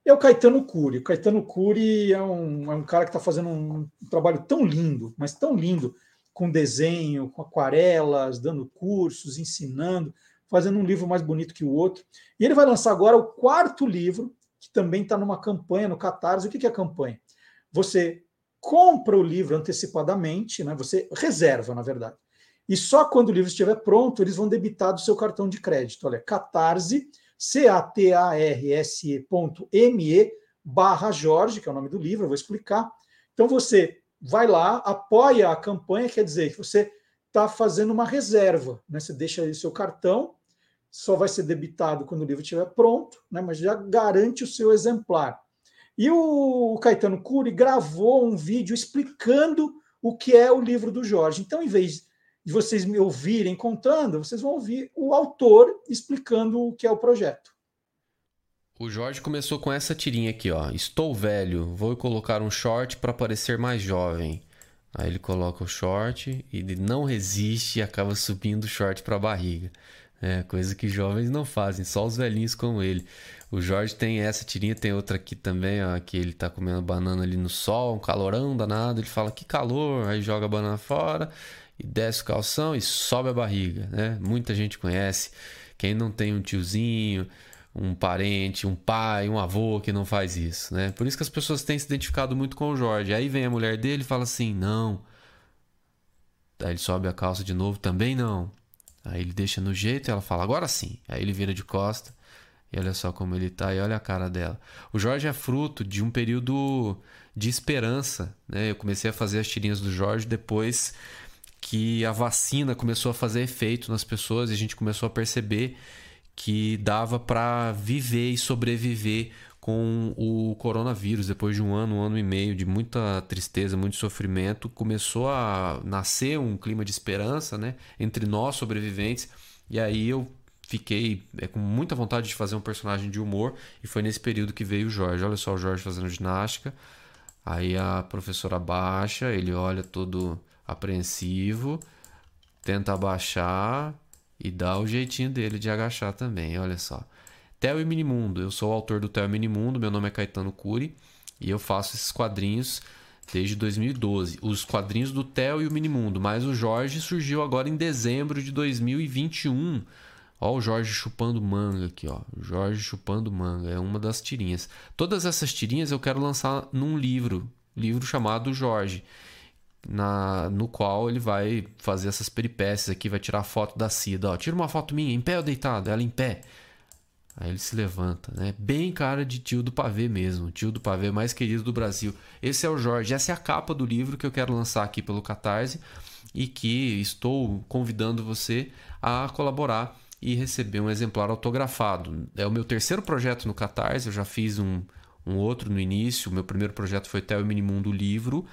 S1: É o Caetano Cury. O Caetano Cury é um, é um cara que está fazendo um, um trabalho tão lindo, mas tão lindo, com desenho, com aquarelas, dando cursos, ensinando, fazendo um livro mais bonito que o outro. E ele vai lançar agora o quarto livro, que também está numa campanha no Catarse. O que é a campanha? Você compra o livro antecipadamente, né? você reserva, na verdade. E só quando o livro estiver pronto, eles vão debitar do seu cartão de crédito. Olha, catarse, C-A-T-A-R-S-E.me barra Jorge, que é o nome do livro, eu vou explicar. Então você vai lá, apoia a campanha, quer dizer que você está fazendo uma reserva, né? Você deixa aí o seu cartão, só vai ser debitado quando o livro estiver pronto, né? Mas já garante o seu exemplar. E o Caetano Cury gravou um vídeo explicando o que é o livro do Jorge. Então, em vez de vocês me ouvirem contando, vocês vão ouvir o autor explicando o que é o projeto.
S11: O Jorge começou com essa tirinha aqui, ó. Estou velho, vou colocar um short para parecer mais jovem. Aí ele coloca o short e ele não resiste e acaba subindo o short para a barriga. É, coisa que jovens não fazem, só os velhinhos como ele. O Jorge tem essa tirinha, tem outra aqui também, ó, que ele tá comendo banana ali no sol, um calorão danado. Ele fala que calor, aí joga a banana fora e desce o calção e sobe a barriga, né? Muita gente conhece. Quem não tem um tiozinho, um parente, um pai, um avô que não faz isso, né? Por isso que as pessoas têm se identificado muito com o Jorge. Aí vem a mulher dele e fala assim: não. Aí ele sobe a calça de novo, também não. Aí ele deixa no jeito e ela fala: agora sim. Aí ele vira de costa e olha só como ele tá e olha a cara dela. O Jorge é fruto de um período de esperança, né? Eu comecei a fazer as tirinhas do Jorge depois que a vacina começou a fazer efeito nas pessoas e a gente começou a perceber que dava para viver e sobreviver com o coronavírus. Depois de um ano, um ano e meio de muita tristeza, muito sofrimento, começou a nascer um clima de esperança né, entre nós sobreviventes. E aí eu fiquei é, com muita vontade de fazer um personagem de humor e foi nesse período que veio o Jorge. Olha só o Jorge fazendo ginástica. Aí a professora baixa, ele olha todo apreensivo, tenta abaixar, e dá o jeitinho dele de agachar também, olha só. Theo e Minimundo, eu sou o autor do Theo e Minimundo, meu nome é Caetano Cury e eu faço esses quadrinhos desde 2012. Os quadrinhos do Theo e o Minimundo, mas o Jorge surgiu agora em dezembro de 2021. Ó o Jorge chupando manga aqui, ó. Jorge chupando manga, é uma das tirinhas. Todas essas tirinhas eu quero lançar num livro, livro chamado Jorge na, no qual ele vai fazer essas peripécias aqui, vai tirar a foto da Cida. Ó, tira uma foto minha, em pé ou deitado? Ela em pé. Aí ele se levanta, né? Bem cara de tio do pavê mesmo, tio do pavê mais querido do Brasil. Esse é o Jorge, essa é a capa do livro que eu quero lançar aqui pelo Catarse e que estou convidando você a colaborar e receber um exemplar autografado. É o meu terceiro projeto no Catarse, eu já fiz um, um outro no início. O meu primeiro projeto foi Theo Minimundo Livro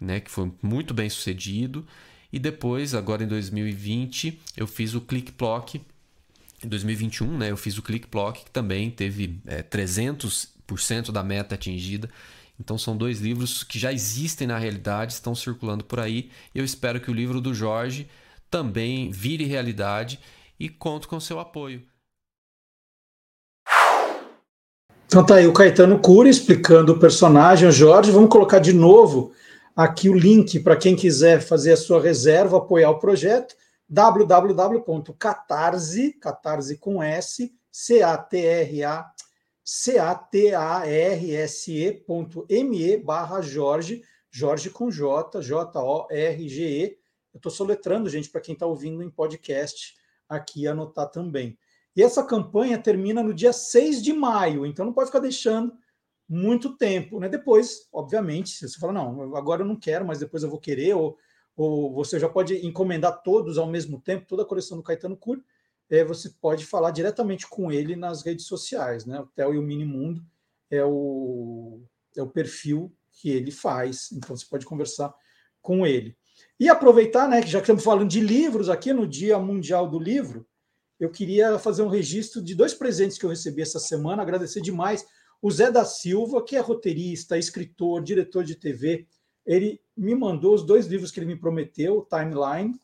S11: né, que foi muito bem sucedido. E depois, agora em 2020, eu fiz o Click Block. Em 2021, né, eu fiz o Click Block, que também teve é, 300% da meta atingida. Então são dois livros que já existem na realidade, estão circulando por aí. Eu espero que o livro do Jorge também vire realidade e conto com seu apoio.
S1: Então tá aí o Caetano Cury explicando o personagem, o Jorge. Vamos colocar de novo aqui o link para quem quiser fazer a sua reserva, apoiar o projeto, www.catarse, catarse com S, C-A-T-R-A, C-A-T-A-R-S-E.me barra Jorge, Jorge com J, J-O-R-G-E. Eu estou soletrando, gente, para quem está ouvindo em podcast aqui anotar também. E essa campanha termina no dia 6 de maio, então não pode ficar deixando muito tempo. Né? Depois, obviamente, você fala, não, agora eu não quero, mas depois eu vou querer, ou, ou você já pode encomendar todos ao mesmo tempo, toda a coleção do Caetano Cury, é, você pode falar diretamente com ele nas redes sociais. Né? O Theo e o Minimundo é o, é o perfil que ele faz, então você pode conversar com ele. E aproveitar, né, que já que estamos falando de livros aqui no Dia Mundial do Livro, eu queria fazer um registro de dois presentes que eu recebi essa semana, agradecer demais o Zé da Silva, que é roteirista, escritor, diretor de TV, ele me mandou os dois livros que ele me prometeu, Timeline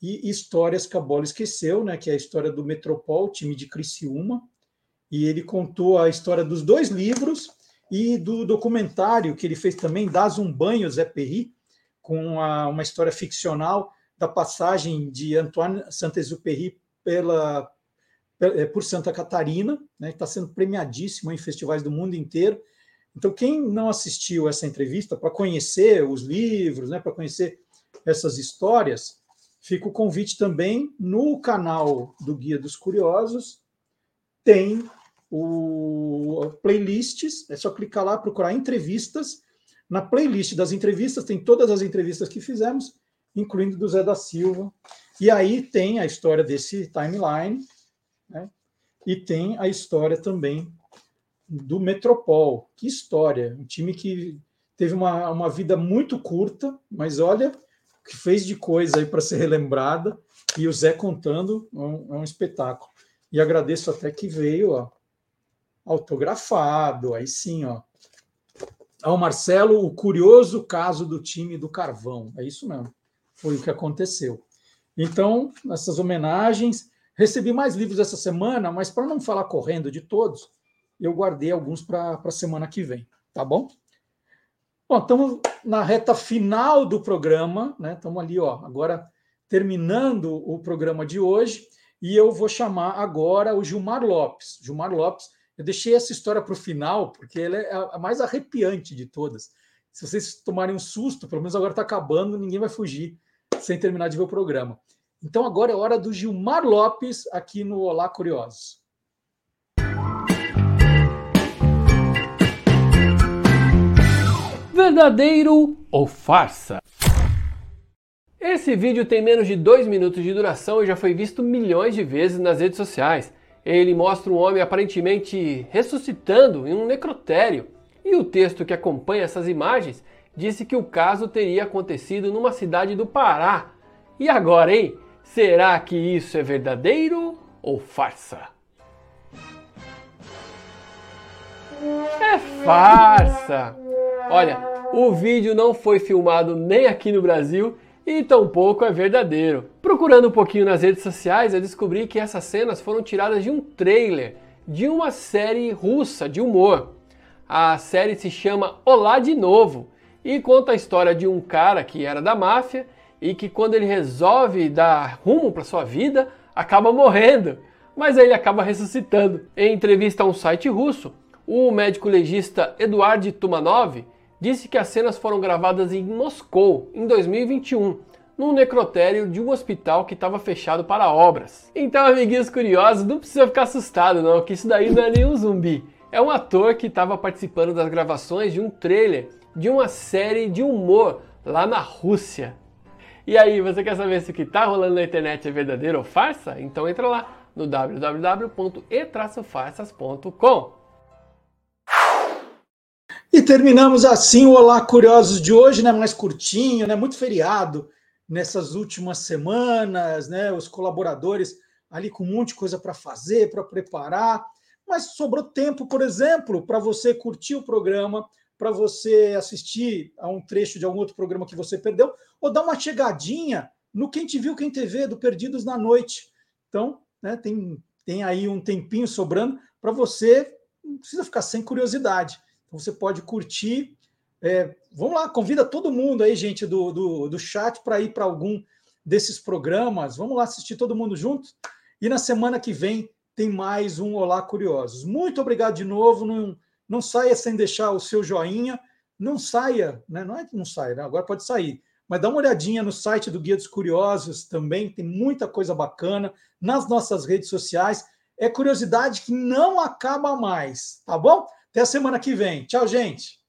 S1: e Histórias que a Bola Esqueceu, né, que é a história do Metropol, time de Criciúma, e ele contou a história dos dois livros e do documentário que ele fez também, Dás um Banho, Zé Perri, com a, uma história ficcional da passagem de Antoine Saint-Exupéry pela, por Santa Catarina, né, está sendo premiadíssimo em festivais do mundo inteiro. Então, quem não assistiu essa entrevista, para conhecer os livros, né, para conhecer essas histórias, fica o convite também no canal do Guia dos Curiosos, tem o playlists, é só clicar lá, procurar entrevistas. Na playlist das entrevistas tem todas as entrevistas que fizemos, incluindo do Zé da Silva. E aí tem a história desse timeline, né? e tem a história também do Metropol. Que história! Um time que teve uma, uma vida muito curta, mas olha que fez de coisa aí para ser relembrada. E o Zé contando é um, é um espetáculo. E agradeço até que veio ó, autografado, aí sim, ó. Ao Marcelo, o curioso caso do time do Carvão. É isso mesmo. Foi o que aconteceu. Então, essas homenagens. Recebi mais livros essa semana, mas para não falar correndo de todos, eu guardei alguns para a semana que vem, tá bom? Bom, estamos na reta final do programa, né? Estamos ali, ó, agora terminando o programa de hoje, e eu vou chamar agora o Gilmar Lopes. Gilmar Lopes, eu deixei essa história para o final, porque ela é a mais arrepiante de todas. Se vocês tomarem um susto, pelo menos agora está acabando, ninguém vai fugir sem terminar de ver o programa. Então agora é hora do Gilmar Lopes aqui no Olá Curiosos.
S12: Verdadeiro ou farsa? Esse vídeo tem menos de dois minutos de duração e já foi visto milhões de vezes nas redes sociais. Ele mostra um homem aparentemente ressuscitando em um necrotério. E o texto que acompanha essas imagens disse que o caso teria acontecido numa cidade do Pará. E agora, hein? Será que isso é verdadeiro ou farsa? É farsa! Olha, o vídeo não foi filmado nem aqui no Brasil e tampouco é verdadeiro. Procurando um pouquinho nas redes sociais, eu descobri que essas cenas foram tiradas de um trailer de uma série russa de humor. A série se chama Olá de Novo e conta a história de um cara que era da máfia e que quando ele resolve dar rumo para sua vida, acaba morrendo, mas aí ele acaba ressuscitando. Em entrevista a um site russo, o médico legista Eduard Tumanov disse que as cenas foram gravadas em Moscou em 2021, num necrotério de um hospital que estava fechado para obras. Então, amiguinhos curiosos, não precisa ficar assustado não, que isso daí não é nenhum zumbi. É um ator que estava participando das gravações de um trailer de uma série de humor lá na Rússia. E aí, você quer saber se o que está rolando na internet é verdadeiro ou farsa? Então entra lá no www.e-farsas.com.
S1: E terminamos assim o Olá Curiosos de hoje, né? Mais curtinho, né? Muito feriado nessas últimas semanas, né? Os colaboradores ali com um monte de coisa para fazer, para preparar, mas sobrou tempo, por exemplo, para você curtir o programa, para você assistir a um trecho de algum outro programa que você perdeu, ou dar uma chegadinha no Quem Te Viu, Quem TV, do Perdidos na Noite. Então, né, tem, tem aí um tempinho sobrando para você, não precisa ficar sem curiosidade. Então você pode curtir. É, vamos lá, convida todo mundo aí, gente, do, do, do chat, para ir para algum desses programas. Vamos lá assistir todo mundo junto. E na semana que vem tem mais um Olá Curiosos. Muito obrigado de novo. Não saia sem deixar o seu joinha. Não saia, né? não é que não saia, né? agora pode sair. Mas dá uma olhadinha no site do Guia dos Curiosos também, tem muita coisa bacana nas nossas redes sociais. É curiosidade que não acaba mais, tá bom? Até a semana que vem. Tchau, gente.